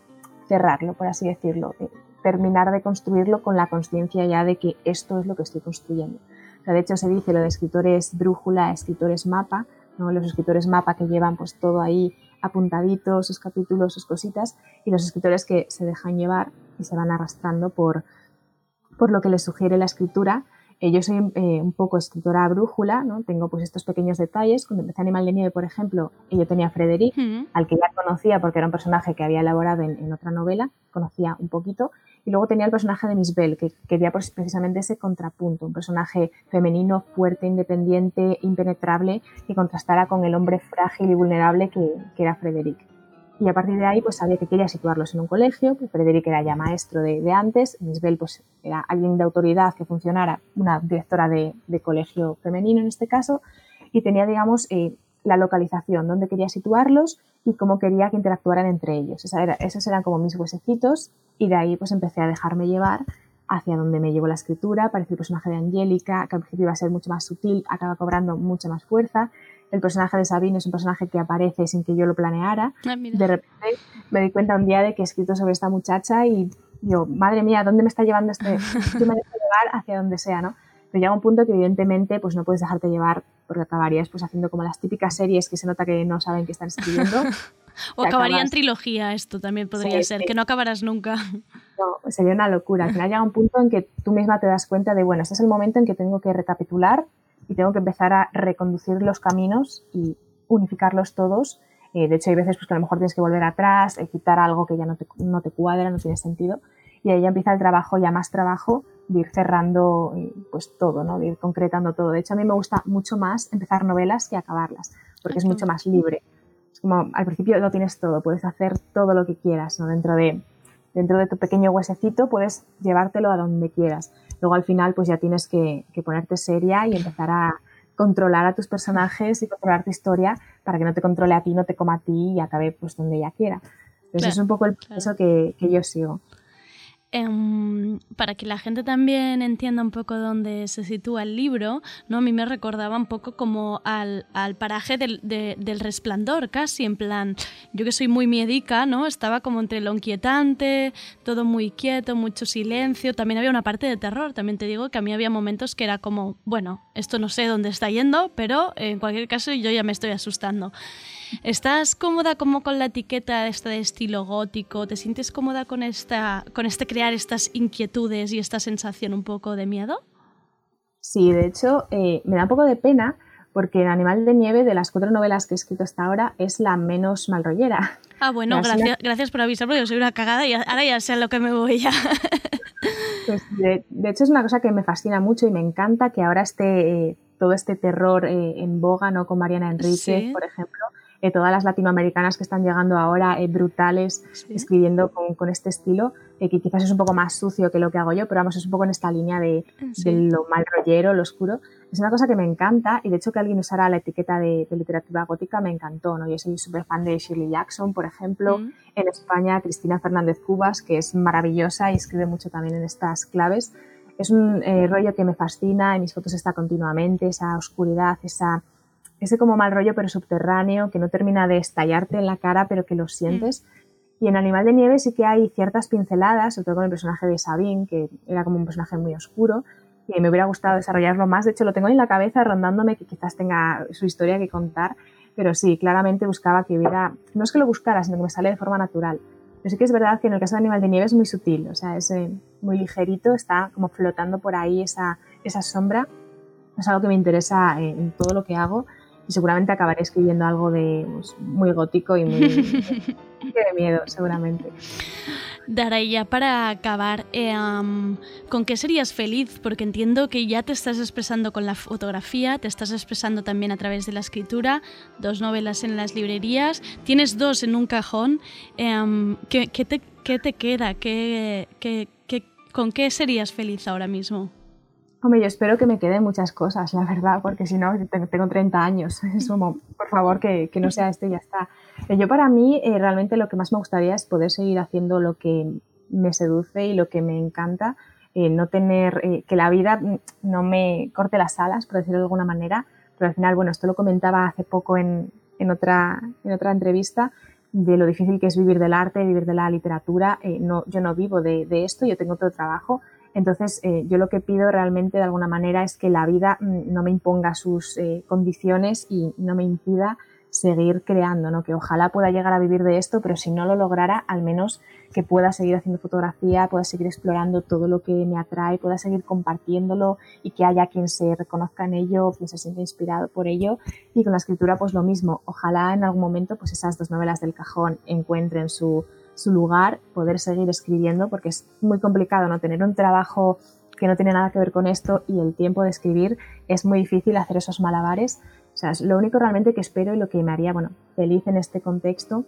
cerrarlo, por así decirlo, eh, terminar de construirlo con la conciencia ya de que esto es lo que estoy construyendo. O sea, de hecho se dice lo de escritores brújula, escritores mapa, ¿no? los escritores mapa que llevan pues todo ahí apuntaditos, sus capítulos, sus cositas, y los escritores que se dejan llevar y se van arrastrando por, por lo que les sugiere la escritura, eh, yo soy eh, un poco escritora brújula, ¿no? Tengo pues estos pequeños detalles. Cuando empecé Animal de Nieve, por ejemplo, yo tenía a Frederic, uh -huh. al que ya conocía porque era un personaje que había elaborado en, en, otra novela, conocía un poquito. Y luego tenía el personaje de Miss Bell, que quería pues, precisamente ese contrapunto, un personaje femenino, fuerte, independiente, impenetrable, que contrastara con el hombre frágil y vulnerable que, que era Frederic. Y a partir de ahí, pues sabía que quería situarlos en un colegio. Pues Frederic era ya maestro de, de antes. Misbel, pues era alguien de autoridad que funcionara, una directora de, de colegio femenino en este caso. Y tenía, digamos, eh, la localización, dónde quería situarlos y cómo quería que interactuaran entre ellos. Esa era, esos eran como mis huesecitos. Y de ahí, pues empecé a dejarme llevar hacia donde me llevó la escritura. Apareció el personaje de Angélica, que al principio iba a ser mucho más sutil, acaba cobrando mucha más fuerza el personaje de Sabine es un personaje que aparece sin que yo lo planeara. Ah, de repente me di cuenta un día de que he escrito sobre esta muchacha y yo, madre mía, ¿dónde me está llevando este? Yo me dejo llevar hacia donde sea, ¿no? Pero llega un punto que evidentemente pues no puedes dejarte llevar porque acabarías pues haciendo como las típicas series que se nota que no saben qué están escribiendo. o acabaría acabas... en trilogía esto también podría sí, ser, sí. que no acabarás nunca. No, sería una locura. Al final llega un punto en que tú misma te das cuenta de, bueno, este es el momento en que tengo que recapitular y tengo que empezar a reconducir los caminos y unificarlos todos. Eh, de hecho, hay veces pues, que a lo mejor tienes que volver atrás, eh, quitar algo que ya no te, no te, cuadra, no tiene sentido. Y ahí ya empieza el trabajo, ya más trabajo, de ir cerrando eh, pues todo, ¿no? de ir concretando todo. De hecho, a mí me gusta mucho más empezar novelas que acabarlas, porque es mucho más libre. Es como al principio lo tienes todo, puedes hacer todo lo que quieras, ¿no? Dentro de, dentro de tu pequeño huesecito puedes llevártelo a donde quieras. Luego al final pues ya tienes que, que, ponerte seria y empezar a controlar a tus personajes y controlar tu historia para que no te controle a ti, no te coma a ti y acabe pues donde ella quiera. Entonces claro, es un poco el proceso claro. que, que yo sigo. Um, para que la gente también entienda un poco dónde se sitúa el libro, ¿no? a mí me recordaba un poco como al, al paraje del, de, del, resplandor, casi en plan, yo que soy muy miedica, ¿no? estaba como entre lo inquietante, todo muy quieto, mucho silencio, también había una parte de terror, también te digo que a mí había momentos que era como, bueno, esto no sé dónde está yendo, pero en cualquier caso yo ya me estoy asustando. ¿Estás cómoda como con la etiqueta esta de estilo gótico? ¿Te sientes cómoda con, esta, con este crear estas inquietudes y esta sensación un poco de miedo? Sí, de hecho, eh, me da un poco de pena porque Animal de Nieve, de las cuatro novelas que he escrito hasta ahora, es la menos malrollera. Ah, bueno, gracias, una... gracias por avisar, porque yo soy una cagada y ahora ya sé a lo que me voy ya. Pues de, de, hecho es una cosa que me fascina mucho y me encanta que ahora esté eh, todo este terror eh, en boga, ¿no? Con Mariana Enríquez, sí. por ejemplo, eh, todas las latinoamericanas que están llegando ahora eh, brutales, sí. escribiendo con, con, este estilo, eh, que quizás es un poco más sucio que lo que hago yo, pero vamos, es un poco en esta línea de, sí. de lo mal rollero, lo oscuro. Es una cosa que me encanta y de hecho que alguien usara la etiqueta de, de literatura gótica me encantó. ¿no? Yo soy súper fan de Shirley Jackson, por ejemplo. Mm. En España, Cristina Fernández Cubas, que es maravillosa y escribe mucho también en estas claves. Es un eh, rollo que me fascina, en mis fotos está continuamente, esa oscuridad, esa ese como mal rollo pero subterráneo, que no termina de estallarte en la cara, pero que lo sientes. Y en Animal de Nieve sí que hay ciertas pinceladas, sobre todo con el personaje de Sabine, que era como un personaje muy oscuro, y me hubiera gustado desarrollarlo más. De hecho, lo tengo en la cabeza rondándome que quizás tenga su historia que contar, pero sí, claramente buscaba que hubiera, no es que lo buscara, sino que me sale de forma natural. Pero sí que es verdad que en el caso de Animal de Nieve es muy sutil, o sea, es eh, muy ligerito, está como flotando por ahí esa, esa sombra. Es algo que me interesa eh, en todo lo que hago y seguramente acabaré escribiendo algo de pues, muy gótico y muy de miedo, seguramente. Dara, y ya para acabar, eh, ¿con qué serías feliz? Porque entiendo que ya te estás expresando con la fotografía, te estás expresando también a través de la escritura, dos novelas en las librerías, tienes dos en un cajón. Em, ¿qué, te, te, queda? ¿Qué, con qué serías feliz ahora mismo? Hombre, yo espero que me queden muchas cosas, la verdad, porque si no, tengo 30 años. Es como, por favor, que, que no sea esto y ya está. Eh, yo para mí, eh, realmente lo que más me gustaría es poder seguir haciendo lo que me seduce y lo que me encanta. Eh, no tener, que la vida no me corte las alas, por decirlo de alguna manera. Pero al final, bueno, esto lo comentaba hace poco en, en, otra, en otra entrevista, de lo difícil que es vivir del arte, vivir de la literatura. no, yo no vivo de, de esto, yo tengo otro trabajo entonces, eh, yo lo que pido realmente de alguna manera es que la vida mm, no me imponga sus eh, condiciones y no me impida seguir creando, ¿no? Que ojalá pueda llegar a vivir de esto, pero si no lo lograra, al menos que pueda seguir haciendo fotografía, pueda seguir explorando todo lo que me atrae, pueda seguir compartiéndolo y que haya quien se reconozca en ello, quien se sienta inspirado por ello. Y con la escritura, pues lo mismo. Ojalá en algún momento, pues esas dos novelas del cajón encuentren su, su lugar, poder seguir escribiendo, porque es muy complicado no tener un trabajo que no tiene nada que ver con esto y el tiempo de escribir es muy difícil hacer esos malabares. O sea, lo único realmente que espero y lo que me haría, bueno, feliz en este contexto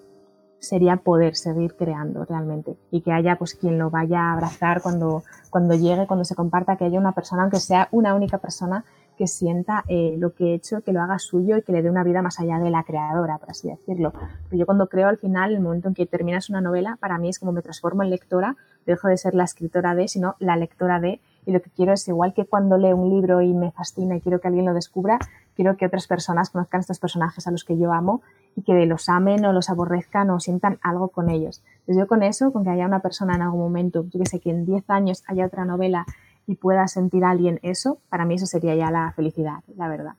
sería poder seguir creando realmente y que haya pues quien lo vaya a abrazar cuando, cuando llegue, cuando se comparta, que haya una persona, aunque sea una única persona que sienta eh, lo que he hecho, que lo haga suyo y que le dé una vida más allá de la creadora, por así decirlo. Pero yo cuando creo al final, el momento en que terminas una novela, para mí es como me transformo en lectora, dejo de ser la escritora de, sino la lectora de, y lo que quiero es igual que cuando leo un libro y me fascina y quiero que alguien lo descubra, quiero que otras personas conozcan estos personajes a los que yo amo y que los amen o los aborrezcan o sientan algo con ellos. Entonces yo con eso, con que haya una persona en algún momento, yo que sé, que en 10 años haya otra novela y pueda sentir alguien eso, para mí eso sería ya la felicidad, la verdad.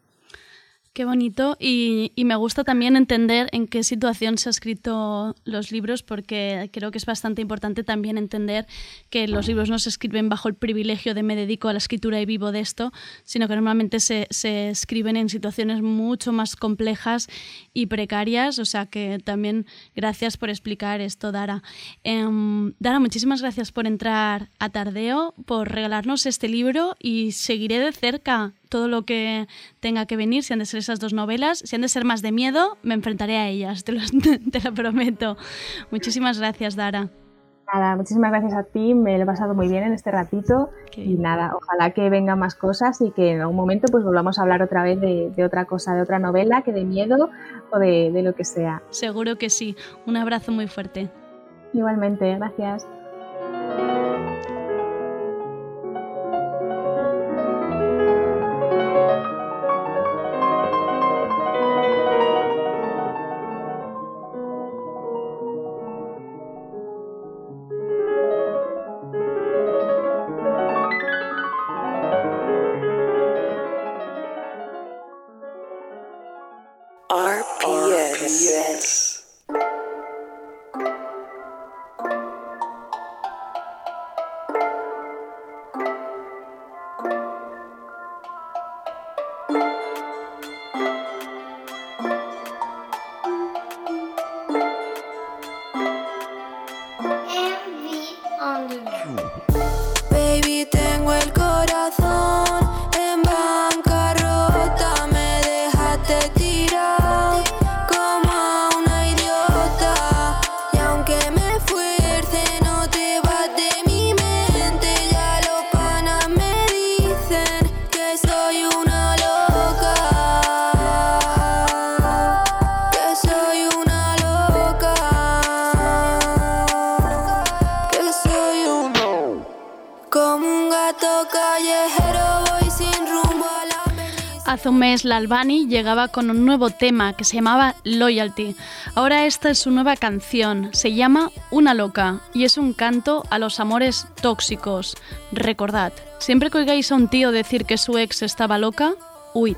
Qué bonito y, me gusta también entender en qué situación se han escrito los libros porque creo que es bastante importante también entender que los libros no se escriben bajo el privilegio de me dedico a la escritura y vivo de esto, sino que normalmente se, escriben en situaciones mucho más complejas y precarias. O sea que también gracias por explicar esto, Dara. Em, Dara, muchísimas gracias por entrar a Tardeo, por regalarnos este libro y seguiré de cerca todo lo que tenga que venir, si han de ser esas dos novelas, si han de ser más de miedo, me enfrentaré a ellas, te lo, te lo prometo. Muchísimas gracias, Dara. Nada, muchísimas gracias a ti, me lo he pasado muy bien en este ratito y nada, ojalá que vengan más cosas y que en algún momento pues volvamos a hablar otra vez de, de otra cosa, de otra novela, que de miedo o de, de lo que sea. Seguro que sí. Un abrazo muy fuerte. Igualmente, gracias. Albani llegaba con un nuevo tema que se llamaba Loyalty. Ahora esta es su nueva canción, se llama Una loca y es un canto a los amores tóxicos. Recordad, siempre que oigáis a un tío decir que su ex estaba loca, huid.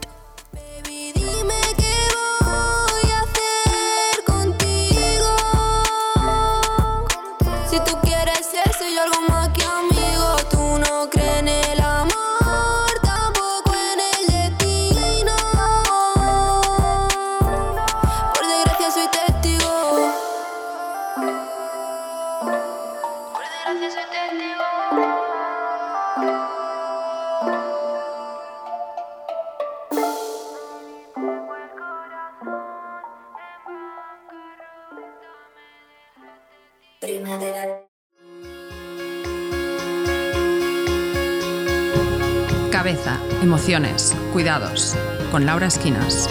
Cuidados. Con Laura Esquinas.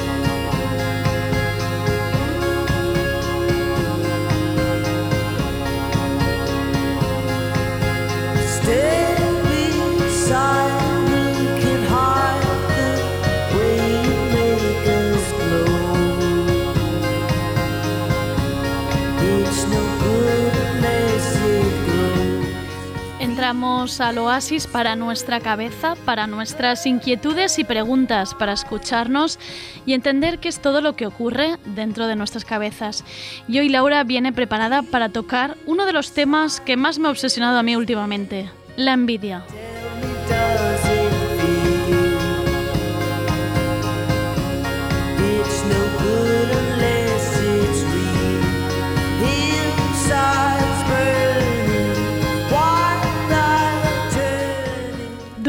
Al oasis para nuestra cabeza, para nuestras inquietudes y preguntas, para escucharnos y entender qué es todo lo que ocurre dentro de nuestras cabezas. Y hoy Laura viene preparada para tocar uno de los temas que más me ha obsesionado a mí últimamente, la envidia.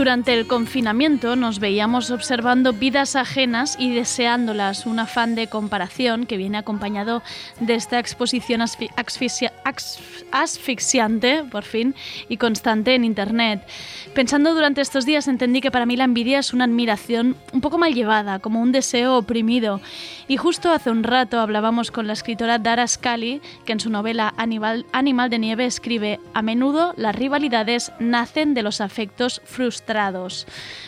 Durante el confinamiento nos veíamos observando vidas ajenas y deseándolas, un afán de comparación que viene acompañado de esta exposición asfi- asfixia- asfixiante, por fin, y constante en Internet. Pensando durante estos días entendí que para mí la envidia es una admiración un poco mal llevada, como un deseo oprimido. Y justo hace un rato hablábamos con la escritora Dara Scully, que en su novela Animal, Animal de Nieve escribe, a menudo las rivalidades nacen de los afectos frustrados.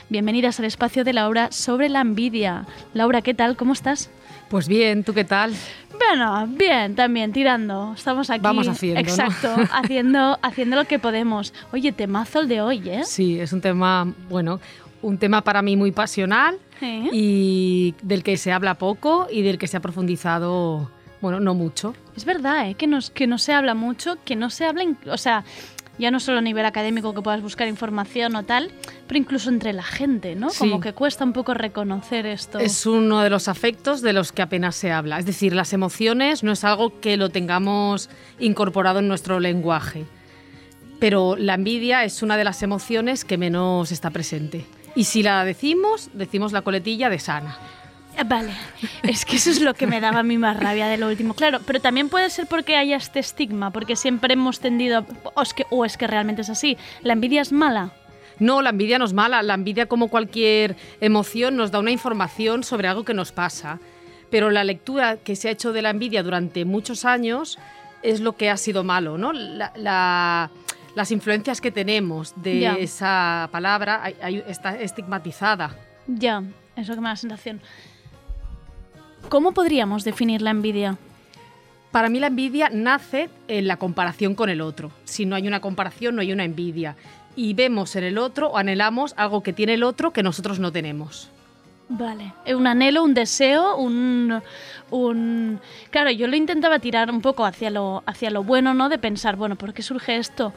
Bienvenidas al espacio de Laura sobre la envidia. Laura, ¿qué tal? ¿Cómo estás? Pues bien, ¿tú qué tal? Bueno, bien, también, tirando. Estamos aquí. Vamos haciendo, ¿no? Exacto, haciendo, haciendo lo que podemos. Oye, temazo el de hoy, ¿eh? Sí, es un tema, bueno, un tema para mí muy pasional ¿Eh? y del que se habla poco y del que se ha profundizado, bueno, no mucho. Es verdad, ¿eh? que, nos, que no se habla mucho, que no se habla, o sea, ya no solo a nivel académico que puedas buscar información o tal, pero incluso entre la gente, ¿no? Sí. Como que cuesta un poco reconocer esto. Es uno de los afectos de los que apenas se habla. Es decir, las emociones no es algo que lo tengamos incorporado en nuestro lenguaje. Pero la envidia es una de las emociones que menos está presente. Y si la decimos, decimos la coletilla de sana. Eh, Vale, es que eso es lo que me daba a mí más rabia de lo último. Claro, pero también puede ser porque haya este estigma, porque siempre hemos tendido, o es que, o es que realmente es así, la envidia es mala. No, la envidia no es mala. La envidia, como cualquier emoción, nos da una información sobre algo que nos pasa. Pero la lectura que se ha hecho de la envidia durante muchos años es lo que ha sido malo, ¿no? La- la- las influencias que tenemos de esa palabra hay- hay- está estigmatizada. Ya, es lo que me da la sensación. ¿Cómo podríamos definir la envidia? Para mí la envidia nace en la comparación con el otro. Si no hay una comparación, no hay una envidia. Y vemos en el otro o anhelamos algo que tiene el otro que nosotros no tenemos. Vale, un anhelo, un deseo, un, un... Claro, yo lo intentaba tirar un poco hacia lo, hacia lo bueno, ¿no? De pensar, bueno, ¿por qué surge esto?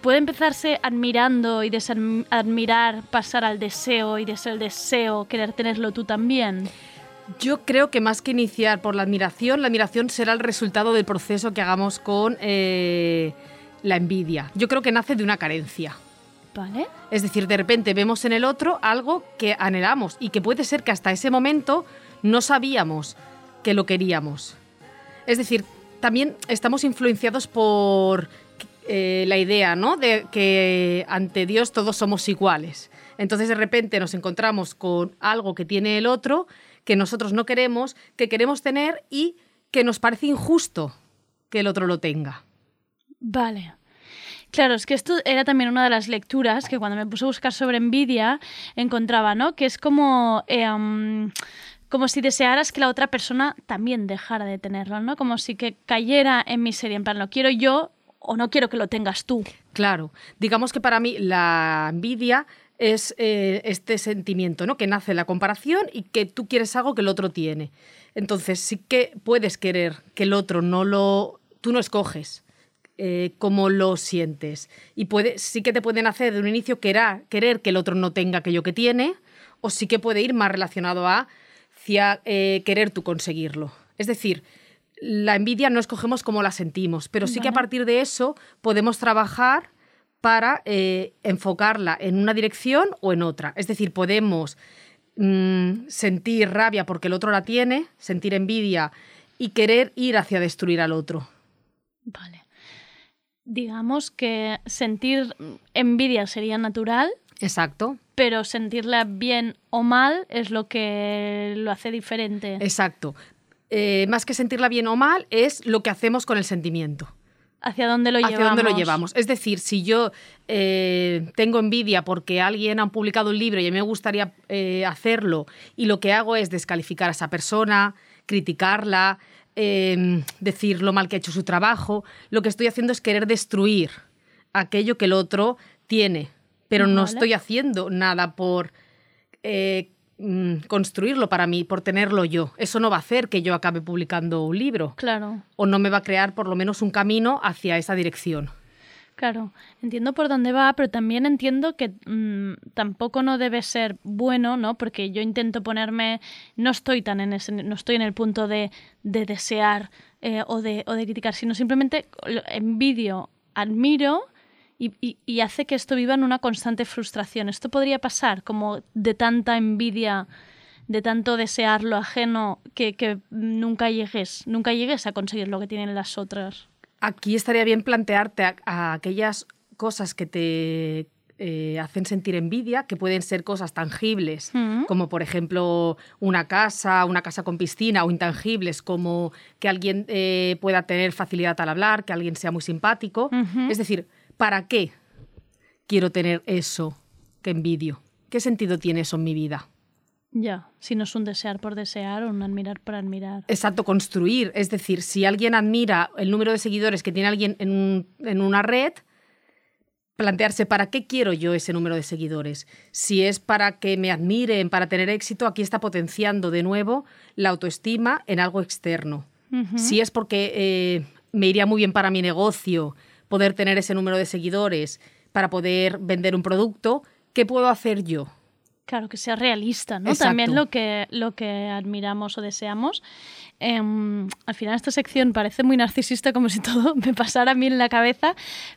Puede empezarse admirando y desadmirar, pasar al deseo y desde el deseo querer tenerlo tú también. Yo creo que más que iniciar por la admiración, la admiración será el resultado del proceso que hagamos con eh, la envidia. Yo creo que nace de una carencia. ¿Vale? Es decir, de repente vemos en el otro algo que anhelamos y que puede ser que hasta ese momento no sabíamos que lo queríamos. Es decir, también estamos influenciados por eh, la idea, ¿no? De que ante Dios todos somos iguales. Entonces de repente nos encontramos con algo que tiene el otro que nosotros no queremos, que queremos tener y que nos parece injusto que el otro lo tenga. Vale. Claro, es que esto era también una de las lecturas que cuando me puse a buscar sobre envidia encontraba, ¿no? Que es como, eh, um, como si desearas que la otra persona también dejara de tenerlo, ¿no? Como si que cayera en miseria, en plan, lo quiero yo o no quiero que lo tengas tú. Claro, digamos que para mí la envidia es eh, este sentimiento, ¿no? Que nace la comparación y que tú quieres algo que el otro tiene. Entonces sí que puedes querer que el otro no lo... Tú no escoges eh, cómo lo sientes. Y puede, sí que te pueden hacer de un inicio querer, querer que el otro no tenga aquello que tiene, o sí que puede ir más relacionado a hacia, eh, querer tú conseguirlo. Es decir, la envidia no escogemos cómo la sentimos, pero sí que a partir de eso podemos trabajar para eh, enfocarla en una dirección o en otra. Es decir, podemos mm, sentir rabia porque el otro la tiene, sentir envidia y querer ir hacia destruir al otro. Vale. Digamos que sentir envidia sería natural, Exacto, pero sentirla bien o mal es lo que lo hace diferente. exacto. Eh, más que sentirla bien o mal, es lo que hacemos con el sentimiento. ¿Hacia dónde lo hacia llevamos? dónde lo llevamos. Es decir, si yo eh, tengo envidia porque alguien ha publicado un libro y a mí me gustaría eh, hacerlo y lo que hago es descalificar a esa persona, criticarla, eh, decir lo mal que ha hecho su trabajo, lo que estoy haciendo es querer destruir aquello que el otro tiene, pero no estoy haciendo nada por mm, construirlo para mí, por tenerlo yo. Eso no va a hacer que yo acabe publicando un libro Claro, o no me va a crear por lo menos un camino hacia esa dirección. claro. Entiendo por dónde va, pero también entiendo que mm, tampoco no debe ser bueno, ¿no? Porque yo intento ponerme, no estoy tan en ese, no estoy en el punto de, de desear eh, o, de, o de criticar, sino simplemente envidio, admiro y, y- y hace que esto viva en una constante frustración. Esto podría pasar como de tanta envidia, de tanto desear lo ajeno, que, que nunca llegues, nunca llegues a conseguir lo que tienen las otras. Aquí estaría bien plantearte a, a aquellas cosas que te eh, hacen sentir envidia, que pueden ser cosas tangibles, Mm. como por ejemplo una casa, una casa con piscina, o intangibles, como que alguien eh, pueda tener facilidad al hablar, que alguien sea muy simpático. Es decir, ¿para qué quiero tener eso que envidio? ¿Qué sentido tiene eso en mi vida? Ya, si no es un desear por desear o un admirar por admirar. Exacto, construir. Es decir, si alguien admira el número de seguidores que tiene alguien en, un- en una red, plantearse para qué quiero yo ese número de seguidores. Si es para que me admiren, para tener éxito, aquí está potenciando de nuevo la autoestima en algo externo. Si es porque eh, me iría muy bien para mi negocio poder tener ese número de seguidores para poder vender un producto, ¿qué puedo hacer yo? Claro, que sea realista, ¿no? Exacto. También lo que, lo que admiramos o deseamos. Em, al final esta sección parece muy narcisista, como si todo me pasara a mí en la cabeza,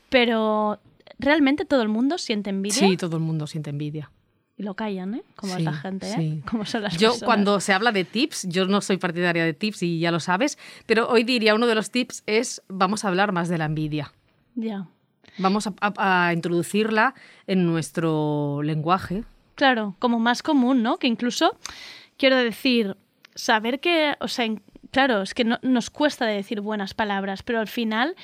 pero realmente todo el mundo siente envidia Sí, todo el mundo siente envidia. y lo callan, ¿eh? Como es Sí, la gente, ¿eh? sí. Como son las Yo personas. cuando se habla de tips, yo no soy partidaria de tips y ya lo sabes, pero hoy diría uno de los tips es vamos a hablar más de la envidia. Ya. Vamos a, a- a introducirla en nuestro lenguaje. Claro, como más común, ¿no? Que incluso, quiero decir, saber que, o sea, en- claro, es que no, nos cuesta de decir buenas palabras, pero al final,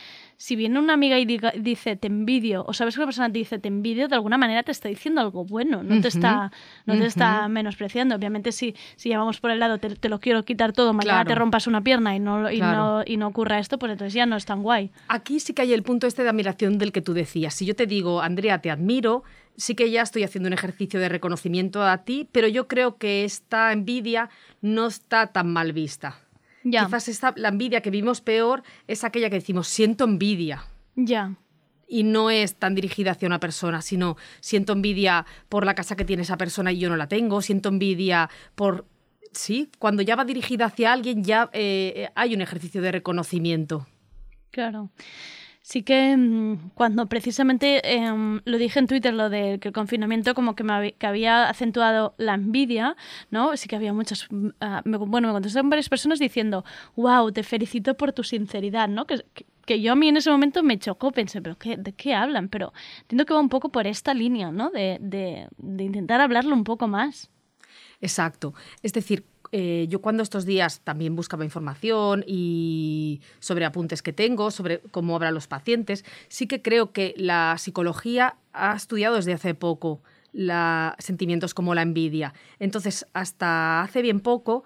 si viene una amiga y diga- dice te envidio, o sabes que una persona te dice te envidio, de alguna manera te está diciendo algo bueno, no te está, no te está menospreciando. Obviamente, si, si llevamos por el lado te, te lo quiero quitar todo, mañana Claro. te rompas una pierna y no, y, Claro. no, y no ocurra esto, pues entonces ya no es tan guay. Aquí sí que hay el punto este de admiración del que tú decías. Si yo te digo, Andrea, te admiro, sí que ya estoy haciendo un ejercicio de reconocimiento a ti, pero yo creo que esta envidia no está tan mal vista. Ya, Quizás esta, la envidia que vimos peor es aquella que decimos, siento envidia. ya. y no es tan dirigida hacia una persona, sino siento envidia por la casa que tiene esa persona y yo no la tengo, siento envidia por... Sí, cuando ya va dirigida hacia alguien ya eh, hay un ejercicio de reconocimiento. Claro. Sí que mm, cuando precisamente em, lo dije en Twitter, lo de que el confinamiento como que, me habí- que había acentuado la envidia, ¿no? Sí que había muchas... ah, me- bueno, me contestaron varias personas diciendo, wow, te felicito por tu sinceridad, ¿no? Que, que, que yo a mí en ese momento me chocó, pensé, pero qué, ¿de qué hablan? Pero entiendo que va un poco por esta línea, ¿no? De, de, de intentar hablarlo un poco más. Exacto. Es decir, eh, yo cuando estos días también buscaba información y sobre apuntes que tengo, sobre cómo hablan los pacientes, sí que creo que la psicología ha estudiado desde hace poco la, sentimientos como la envidia. Entonces, hasta hace bien poco,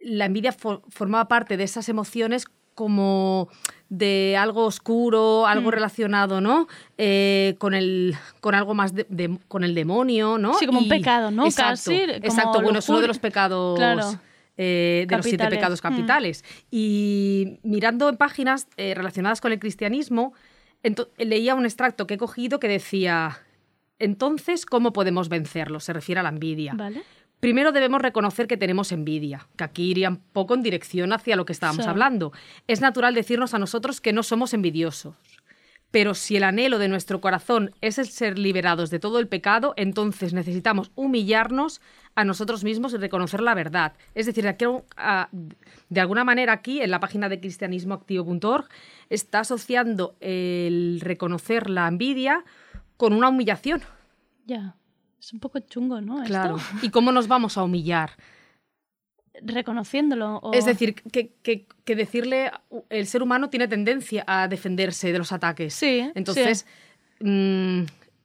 la envidia fo- formaba parte de esas emociones como de algo oscuro, algo Mm. relacionado, ¿no? Eh, con el con algo más de, de- con el demonio, ¿no? Sí, como un pecado, ¿no? Exacto, Casi, exacto. Bueno, es uno de los pecados Claro. eh, de los siete Capitales. pecados Mm. capitales. Y mirando en páginas eh, relacionadas con el cristianismo, leía un extracto que he cogido que decía, entonces, ¿cómo podemos vencerlo? Se refiere a la envidia. ¿Vale? Primero debemos reconocer que tenemos envidia, que aquí iría un poco en dirección hacia lo que estábamos Sí. hablando. Es natural decirnos a nosotros que no somos envidiosos. Pero si el anhelo de nuestro corazón es el ser liberados de todo el pecado, entonces necesitamos humillarnos a nosotros mismos y reconocer la verdad. Es decir, de, aquí a- de alguna manera aquí, en la página de cristianismoactivo.org, está asociando el reconocer la envidia con una humillación. Ya. Es un poco chungo, ¿no? Esto. Claro. ¿Y cómo nos vamos a humillar? Reconociéndolo. o- Es decir, que, que- que decirle, el ser humano tiene tendencia a defenderse de los ataques. Sí, Entonces, mm,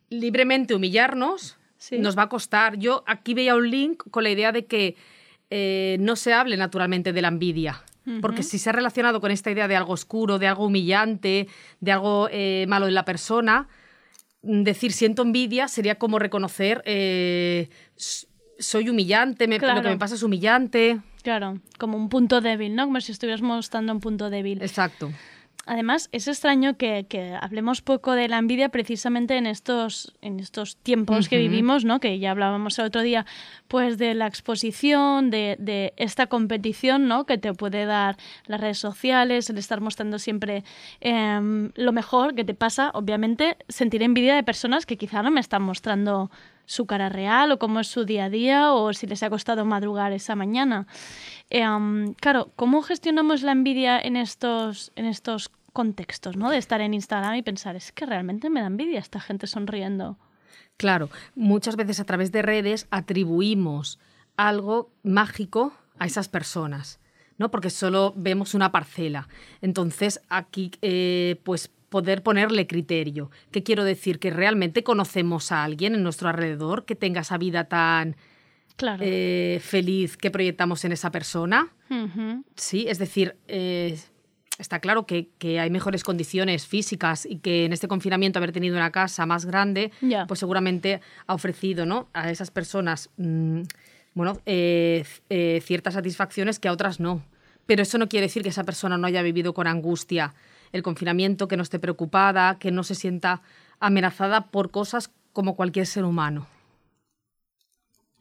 libremente humillarnos Sí. nos va a costar. Yo aquí veía un link con la idea de que eh, no se hable naturalmente de la envidia. Porque si se ha relacionado con esta idea de algo oscuro, de algo humillante, de algo eh, malo en la persona, decir siento envidia sería como reconocer eh, soy humillante, me- lo Claro. que me pasa es humillante. Claro, como un punto débil, ¿no? Como si estuvieras mostrando un punto débil. Exacto. Además, es extraño que, que hablemos poco de la envidia precisamente en estos, en estos tiempos que vivimos, ¿no? Que ya hablábamos el otro día, pues de la exposición, de, de esta competición, ¿no? Que te puede dar las redes sociales, el estar mostrando siempre em, lo mejor que te pasa. Obviamente, sentir envidia de personas que quizá no me están mostrando su cara real o cómo es su día a día o si les ha costado madrugar esa mañana. Em, claro, ¿cómo gestionamos la envidia en estos, en estos contextos, ¿no? De estar en Instagram y pensar, es que realmente me da envidia esta gente sonriendo. Claro, muchas veces a través de redes atribuimos algo mágico a esas personas, ¿no? Porque solo vemos una parcela. Entonces, aquí, eh, pues poder ponerle criterio. ¿Qué quiero decir? Que realmente conocemos a alguien en nuestro alrededor que tenga esa vida tan Claro. eh, feliz que proyectamos en esa persona. Sí, es decir, eh, está claro que, que hay mejores condiciones físicas y que en este confinamiento haber tenido una casa más grande, pues seguramente ha ofrecido ¿no? a esas personas mm, bueno, eh, eh, ciertas satisfacciones que a otras no. Pero eso no quiere decir que esa persona no haya vivido con angustia el confinamiento, que no esté preocupada, que no se sienta amenazada por cosas como cualquier ser humano.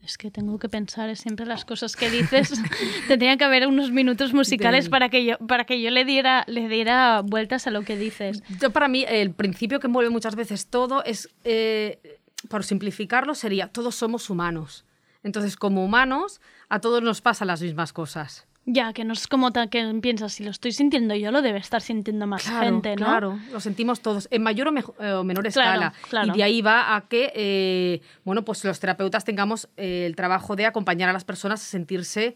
Es que tengo que pensar siempre las cosas que dices. Tendría que haber unos minutos musicales para que yo, para que yo le diera, le diera vueltas a lo que dices. Yo, para mí, el principio que envuelve muchas veces todo es, eh, por simplificarlo, sería todos somos humanos. Entonces, como humanos, a todos nos pasan las mismas cosas. Ya, que no es como tal que piensas, si lo estoy sintiendo yo, lo debe estar sintiendo más Claro, gente, ¿no? claro, lo sentimos todos, en mayor o, mejo- eh, o menor Claro, escala. claro. Y de ahí va a que, eh, bueno, pues los terapeutas tengamos eh, el trabajo de acompañar a las personas a sentirse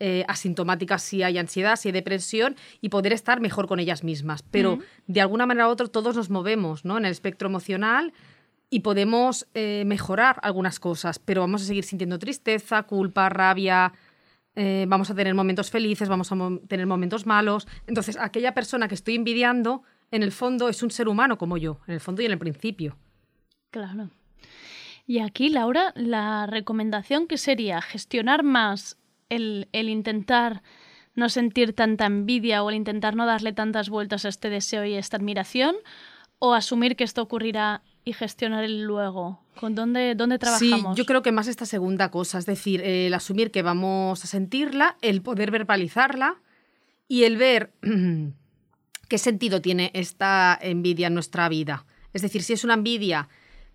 eh, asintomáticas si hay ansiedad, si hay depresión y poder estar mejor con ellas mismas. Pero de alguna manera u otra todos nos movemos ¿no? en el espectro emocional y podemos mejorar algunas cosas, pero vamos a seguir sintiendo tristeza, culpa, rabia, eh, vamos a tener momentos felices, vamos a tener momentos malos. Entonces, aquella persona que estoy envidiando, en el fondo es un ser humano como yo, en el fondo y en el principio. Claro. Y aquí, Laura, la recomendación que sería gestionar más el, el intentar no sentir tanta envidia o el intentar no darle tantas vueltas a este deseo y esta admiración, o asumir que esto ocurrirá y gestionar el luego. ¿Con dónde, dónde trabajamos? Sí, yo creo que más esta segunda cosa, es decir, el asumir que vamos a sentirla, el poder verbalizarla y el ver qué sentido tiene esta envidia en nuestra vida. Es decir, si es una envidia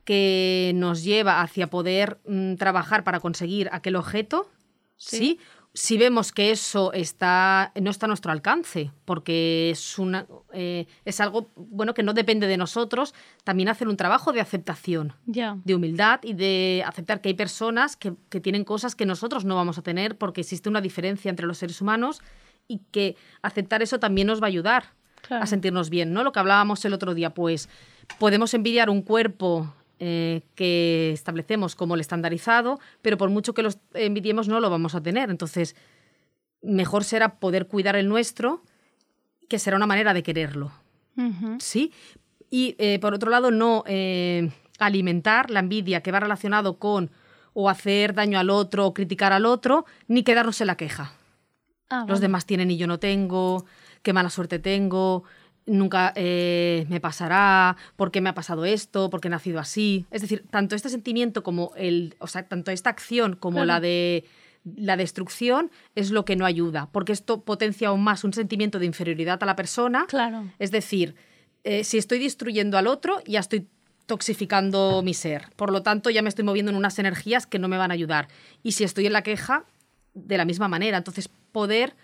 que nos lleva hacia poder mm, trabajar para conseguir aquel objeto, Sí. sí. Si vemos que eso está, no está a nuestro alcance, porque es, una, eh, es algo bueno que no depende de nosotros, también hacer un trabajo de aceptación, de humildad y de aceptar que hay personas que, que tienen cosas que nosotros no vamos a tener porque existe una diferencia entre los seres humanos y que aceptar eso también nos va a ayudar Claro. a sentirnos bien, ¿no? Lo que hablábamos el otro día, pues podemos envidiar un cuerpo eh, que establecemos como el estandarizado, pero por mucho que lo envidiemos no lo vamos a tener. Entonces, mejor será poder cuidar el nuestro, que será una manera de quererlo. ¿sí? Y eh, por otro lado, no eh, alimentar la envidia que va relacionado con o hacer daño al otro o criticar al otro, ni quedarnos en la queja Ah, los demás tienen y yo no tengo, qué mala suerte tengo, nunca eh, me pasará, por qué me ha pasado esto, por qué he nacido así. Es decir, tanto este sentimiento como el, o sea, tanto esta acción como Claro. la de la destrucción es lo que no ayuda, porque esto potencia aún más un sentimiento de inferioridad a la persona. Claro. Es decir, eh, si estoy destruyendo al otro, ya estoy toxificando mi ser. Por lo tanto, ya me estoy moviendo en unas energías que no me van a ayudar. Y si estoy en la queja, de la misma manera. Entonces, poder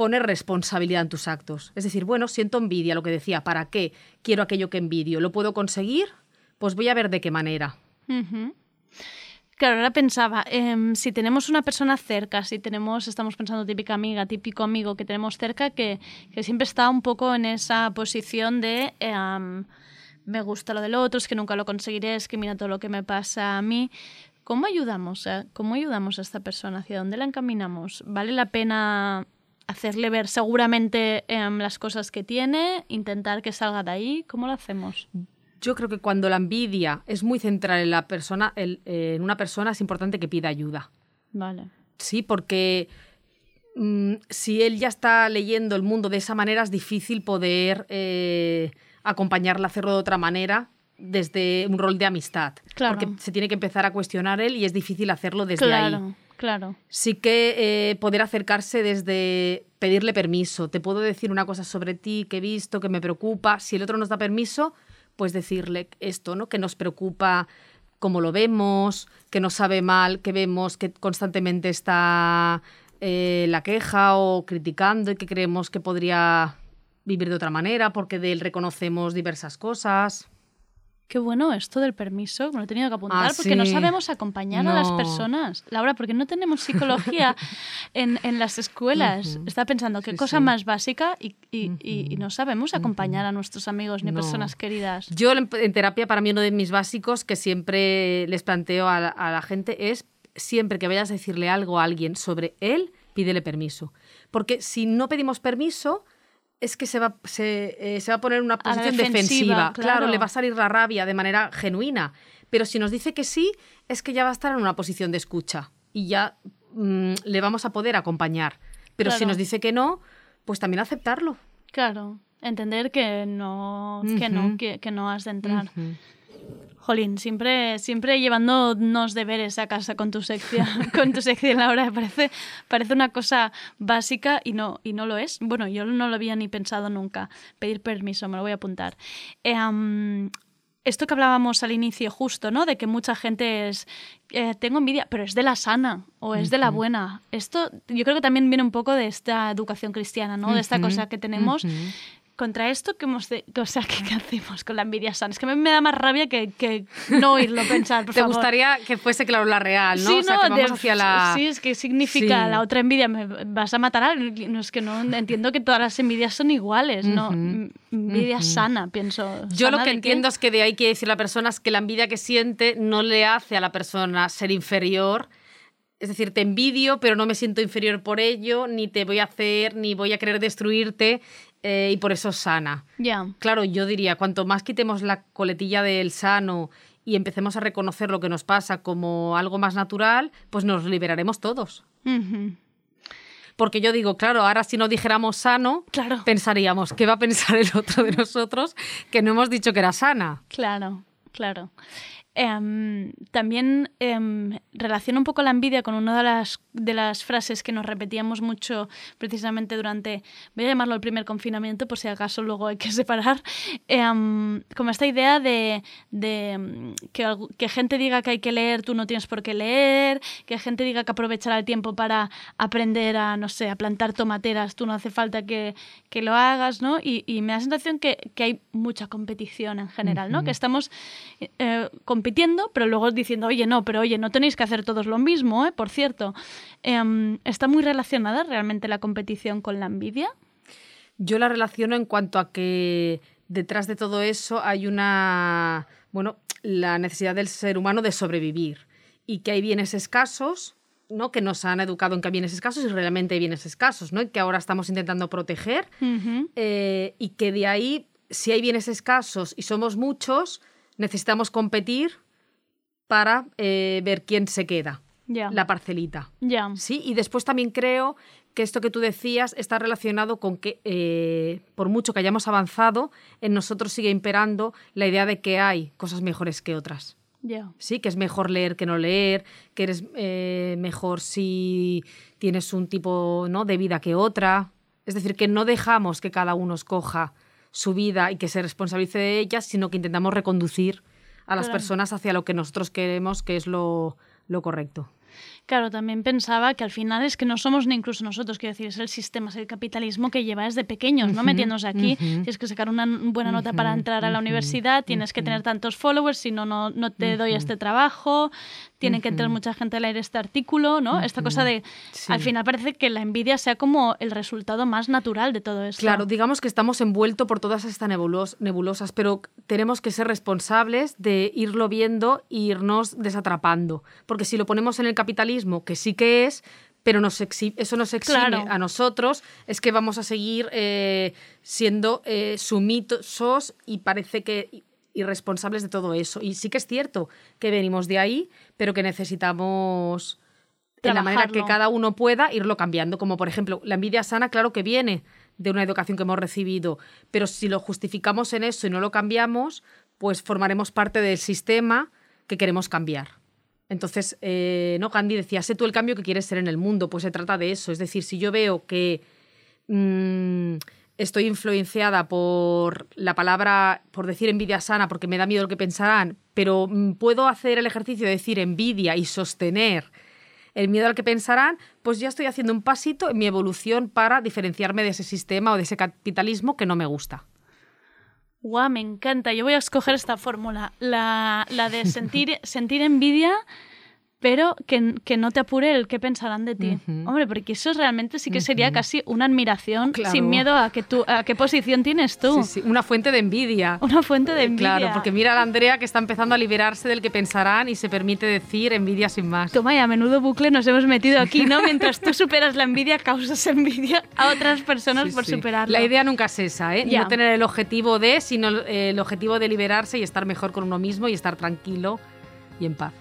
poner responsabilidad en tus actos. Es decir, bueno, siento envidia, lo que decía, ¿para qué quiero aquello que envidio? ¿Lo puedo conseguir? Pues voy a ver de qué manera. Ujú. Claro, ahora pensaba, em, si tenemos una persona cerca, si tenemos, estamos pensando típica amiga, típico amigo que tenemos cerca, que, que siempre está un poco en esa posición de em, me gusta lo del otro, es que nunca lo conseguiré, es que mira todo lo que me pasa a mí. ¿Cómo ayudamos? ¿Cómo ayudamos a esta persona? ¿Hacia dónde la encaminamos? ¿Vale la pena hacerle ver seguramente em, las cosas que tiene, intentar que salga de ahí? ¿Cómo lo hacemos? Yo creo que cuando la envidia es muy central en la persona, el- eh, en una persona, es importante que pida ayuda. Vale. Sí, porque mm, si él ya está leyendo el mundo de esa manera, es difícil poder eh, acompañarla a hacerlo de otra manera desde un rol de amistad. Claro. Porque se tiene que empezar a cuestionar él y es difícil hacerlo desde claro, ahí. Claro. Sí que eh, poder acercarse desde pedirle permiso. Te puedo decir una cosa sobre ti que he visto, que me preocupa. Si el otro nos da permiso, pues decirle esto, ¿no? Que nos preocupa cómo lo vemos, que nos sabe mal, que vemos que constantemente está eh, la queja o criticando y que creemos que podría vivir de otra manera porque de él reconocemos diversas cosas. Qué bueno esto del permiso, me lo he tenido que apuntar Ah, porque no sabemos acompañar a las personas. Laura, porque no tenemos psicología en, en las escuelas. Ujú. Está pensando qué Sí, cosa sí. más básica y, y- y- y no sabemos acompañar a nuestros amigos ni No. personas queridas. Yo en en terapia, para mí uno de mis básicos que siempre les planteo a la, a la gente es siempre que vayas a decirle algo a alguien sobre él, pídele permiso. Porque si no pedimos permiso, es que se va, se, eh, se va a poner en una posición defensiva, defensiva. claro. le va a salir la rabia de manera genuina. Pero si nos dice que sí, es que ya va a estar en una posición de escucha y ya mm, le vamos a poder acompañar. Pero si Claro. nos dice que no, pues también aceptarlo. Claro, entender que no, que no, que, que no has de entrar. Jolín, siempre, siempre llevándonos deberes a casa con tu sección, con tu sección, Laura, parece, parece una cosa básica y no, y no lo es. Bueno, yo no lo había ni pensado nunca. Pedir permiso, me lo voy a apuntar. Eh, esto que hablábamos al inicio justo, ¿no? De que mucha gente es, eh, tengo envidia, pero es de la sana o es de la buena. Esto yo creo que también viene un poco de esta educación cristiana, ¿no? De esta cosa que tenemos. Contra esto, ¿qué, hemos de- o sea, ¿qué, qué hacemos con la envidia sana? Es que a mí me da más rabia que, que no oírlo pensar, por Te favor. gustaría que fuese, claro, la real, ¿no? Sí, o sea, no, que vamos de- hacia la... sí, es que significa Sí. la otra envidia, me vas a matar a. No, es que no entiendo que todas las envidias son iguales, ¿no? Ujú, M- Envidia ujú. sana, pienso. Yo lo ¿Sana que de qué? entiendo es que de ahí quiere decir la persona es que la envidia que siente no le hace a la persona ser inferior. Es decir, te envidio, pero no me siento inferior por ello, ni te voy a hacer, ni voy a querer destruirte, eh, y por eso es sana. Ya, Claro, yo diría, cuanto más quitemos la coletilla del sano y empecemos a reconocer lo que nos pasa como algo más natural, pues nos liberaremos todos. Porque yo digo, claro, ahora si no dijéramos sano, Claro. pensaríamos, ¿qué va a pensar el otro de nosotros que no hemos dicho que era sana? Claro, claro. Em, también em, relaciona un poco la envidia con una de las, de las frases que nos repetíamos mucho precisamente durante, voy a llamarlo el primer confinamiento, por si acaso luego hay que separar, em, como esta idea de, de, que, que gente diga que hay que leer, tú no tienes por qué leer, que gente diga que aprovechará el tiempo para aprender a, no sé, a plantar tomateras, tú no hace falta que, que lo hagas, ¿no? Y, y me da la sensación que, que hay mucha competición en general, ¿no? Que estamos eh, compitiendo, pero luego diciendo, oye, no, pero oye, no tenéis que hacer todos lo mismo, ¿eh? Por cierto, Em, ¿está muy relacionada realmente la competición con la envidia? Yo la relaciono en cuanto a que detrás de todo eso hay una, bueno, la necesidad del ser humano de sobrevivir y que hay bienes escasos, ¿no? Que nos han educado en que hay bienes escasos y realmente hay bienes escasos, ¿no? Y que ahora estamos intentando proteger eh, y que de ahí, si hay bienes escasos y somos muchos, necesitamos competir para eh, ver quién se queda, la parcelita. Ya. Sí, y después también creo que esto que tú decías está relacionado con que, eh, por mucho que hayamos avanzado, en nosotros sigue imperando la idea de que hay cosas mejores que otras. Ya. Sí, que es mejor leer que no leer, que eres eh, mejor si tienes un tipo ¿no? de vida que otra. Es decir, que no dejamos que cada uno escoja su vida y que se responsabilice de ella, sino que intentamos reconducir a las Claro. personas hacia lo que nosotros queremos, que es lo, lo correcto. Claro, también pensaba que al final es que no somos ni incluso nosotros, quiero decir, es el sistema, es el capitalismo que lleva desde pequeños, ¿no? Metiéndose aquí. Tienes que sacar una buena nota para entrar a la universidad, tienes que tener tantos followers, si no, no, no te doy este trabajo, tiene que entrar mucha gente a leer este artículo, ¿no? Esta cosa de, Sí. al final parece que la envidia sea como el resultado más natural de todo esto. Claro, digamos que estamos envueltos por todas estas nebulos- nebulosas, pero tenemos que ser responsables de irlo viendo e irnos desatrapando. Porque si lo ponemos en el capitalismo, que sí que es, pero nos eso nos exime Claro. a nosotros, es que vamos a seguir eh, siendo eh, sumisos y parece que irresponsables de todo eso. Y sí que es cierto que venimos de ahí, pero que necesitamos en la manera que cada uno pueda irlo cambiando. Como por ejemplo, la envidia sana, claro que viene de una educación que hemos recibido, pero si lo justificamos en eso y no lo cambiamos, pues formaremos parte del sistema que queremos cambiar. Entonces, eh, no, Candy decía, sé tú el cambio que quieres ser en el mundo, pues se trata de eso. Es decir, si yo veo que mm, estoy influenciada por la palabra, por decir envidia sana, porque me da miedo lo que pensarán, pero mm, puedo hacer el ejercicio de decir envidia y sostener el miedo al que pensarán, pues ya estoy haciendo un pasito en mi evolución para diferenciarme de ese sistema o de ese capitalismo que no me gusta. Guau, me encanta. Yo voy a escoger esta fórmula, la, la de sentir, sentir envidia, pero que, que no te apure el qué pensarán de ti. Ujú. Hombre, porque eso realmente sí que sería casi una admiración Claro. sin miedo a que tú, a qué posición tienes tú. Sí, sí, una fuente de envidia. Una fuente de envidia. Claro, porque mira a la Andrea que está empezando a liberarse del que pensarán y se permite decir envidia sin más. Toma, y a menudo bucle nos hemos metido aquí, ¿no? Mientras tú superas la envidia, causas envidia a otras personas Sí, por superarla. La idea nunca es esa, ¿eh? Ya. No tener el objetivo de, sino eh, el objetivo de liberarse y estar mejor con uno mismo y estar tranquilo y en paz.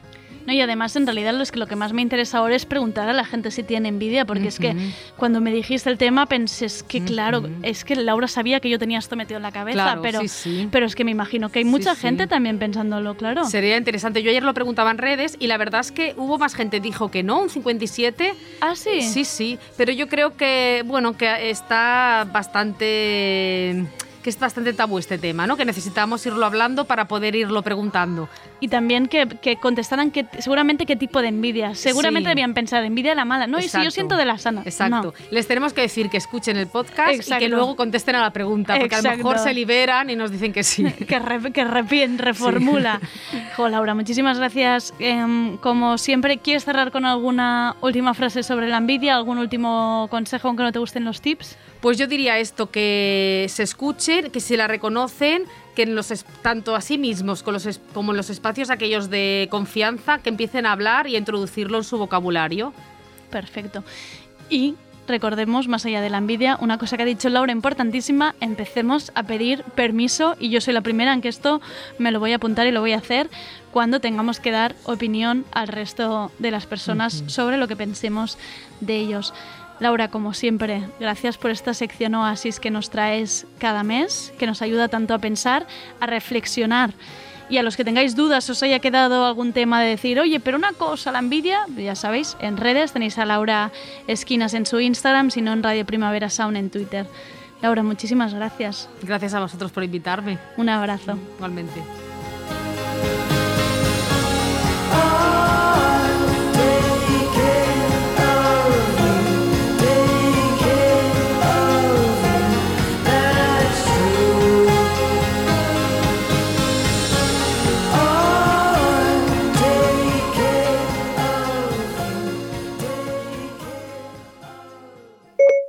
No, y además, en realidad, lo, es que lo que más me interesa ahora es preguntar a la gente si tiene envidia, porque es que cuando me dijiste el tema pensé, es que claro, es que Laura sabía que yo tenía esto metido en la cabeza, Claro, pero, sí, sí. pero es que me imagino que hay mucha sí. gente también pensándolo, claro. Sería interesante. Yo ayer lo preguntaba en redes y la verdad es que hubo más gente dijo que no, un 57. Ah, sí. Sí, sí, pero yo creo que bueno, que está bastante que es bastante tabú este tema, ¿no? Que necesitamos irlo hablando para poder irlo preguntando. Y también que, que contestaran que, seguramente qué tipo de envidia. Seguramente Sí. debían pensar envidia de la mala. No, y si yo Exacto. siento de la sana. Exacto. Les tenemos que decir que escuchen el podcast y Exacto. que luego contesten a la pregunta, porque a lo mejor Exacto. se liberan y nos dicen que sí. No. Que, re- que repien, reformula. Jo, Laura, muchísimas gracias. Em, como siempre, ¿quieres cerrar con alguna última frase sobre la envidia? ¿Algún último consejo aunque no te gusten los tips? Pues yo diría esto, que se escuchen, que se la reconocen, que en los tanto a sí mismos con los es- como en los espacios aquellos de confianza, que empiecen a hablar y a introducirlo en su vocabulario. Perfecto. Y recordemos, más allá de la envidia, una cosa que ha dicho Laura importantísima, empecemos a pedir permiso y yo soy la primera en que esto me lo voy a apuntar y lo voy a hacer cuando tengamos que dar opinión al resto de las personas sobre lo que pensemos de ellos. Laura, como siempre, gracias por esta sección Oasis que nos traes cada mes, que nos ayuda tanto a pensar, a reflexionar Y a los que tengáis dudas, os haya quedado algún tema de decir, oye, pero una cosa, la envidia, ya sabéis, en redes tenéis a Laura Esquinas en su Instagram, si no en Radio Primavera Sound en Twitter. Laura, muchísimas gracias. Gracias a vosotros por invitarme, Un abrazo. igualmente.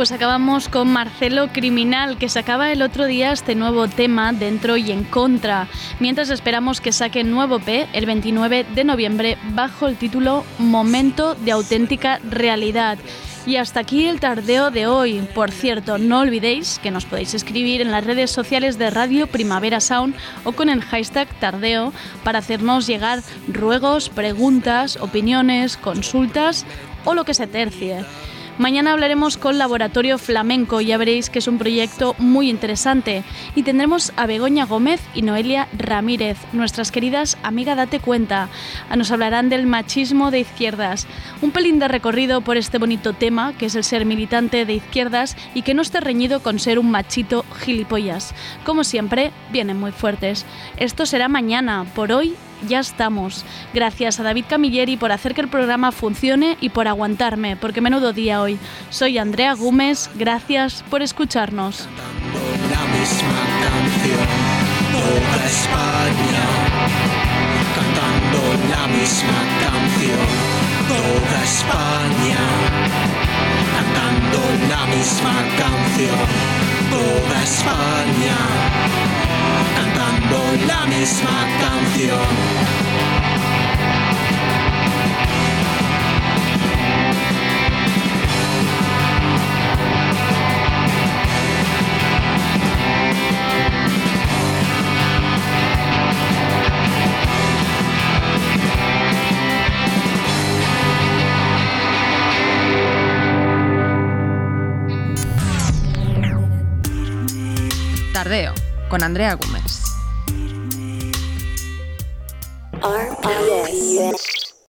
Pues acabamos con Marcelo Criminal, que sacaba el otro día este nuevo tema dentro y en contra, mientras esperamos que saque nuevo P el 29 de noviembre bajo el título Momento de auténtica realidad. Y hasta aquí el tardeo de hoy. Por cierto, no olvidéis que nos podéis escribir en las redes sociales de Radio Primavera Sound o con el hashtag tardeo para hacernos llegar ruegos, preguntas, opiniones, consultas o lo que se tercie. Mañana hablaremos con Laboratorio Flamenco, ya veréis que es un proyecto muy interesante. Y tendremos a Begoña Gómez y Noelia Ramírez, nuestras queridas amiga Date Cuenta. Nos hablarán del machismo de izquierdas. Un pelín de recorrido por este bonito tema, que es el ser militante de izquierdas y que no esté reñido con ser un machito gilipollas. Como siempre, vienen muy fuertes. Esto será mañana, por hoy ya estamos. Gracias a David Camilleri por hacer que el programa funcione y por aguantarme, porque menudo día hoy. Soy Andrea Gómez, gracias por escucharnos. cantando la misma canción, España, cantando la misma canción, toda España, cantando la misma canción. Tardeo, con Andrea Gómez. RPS.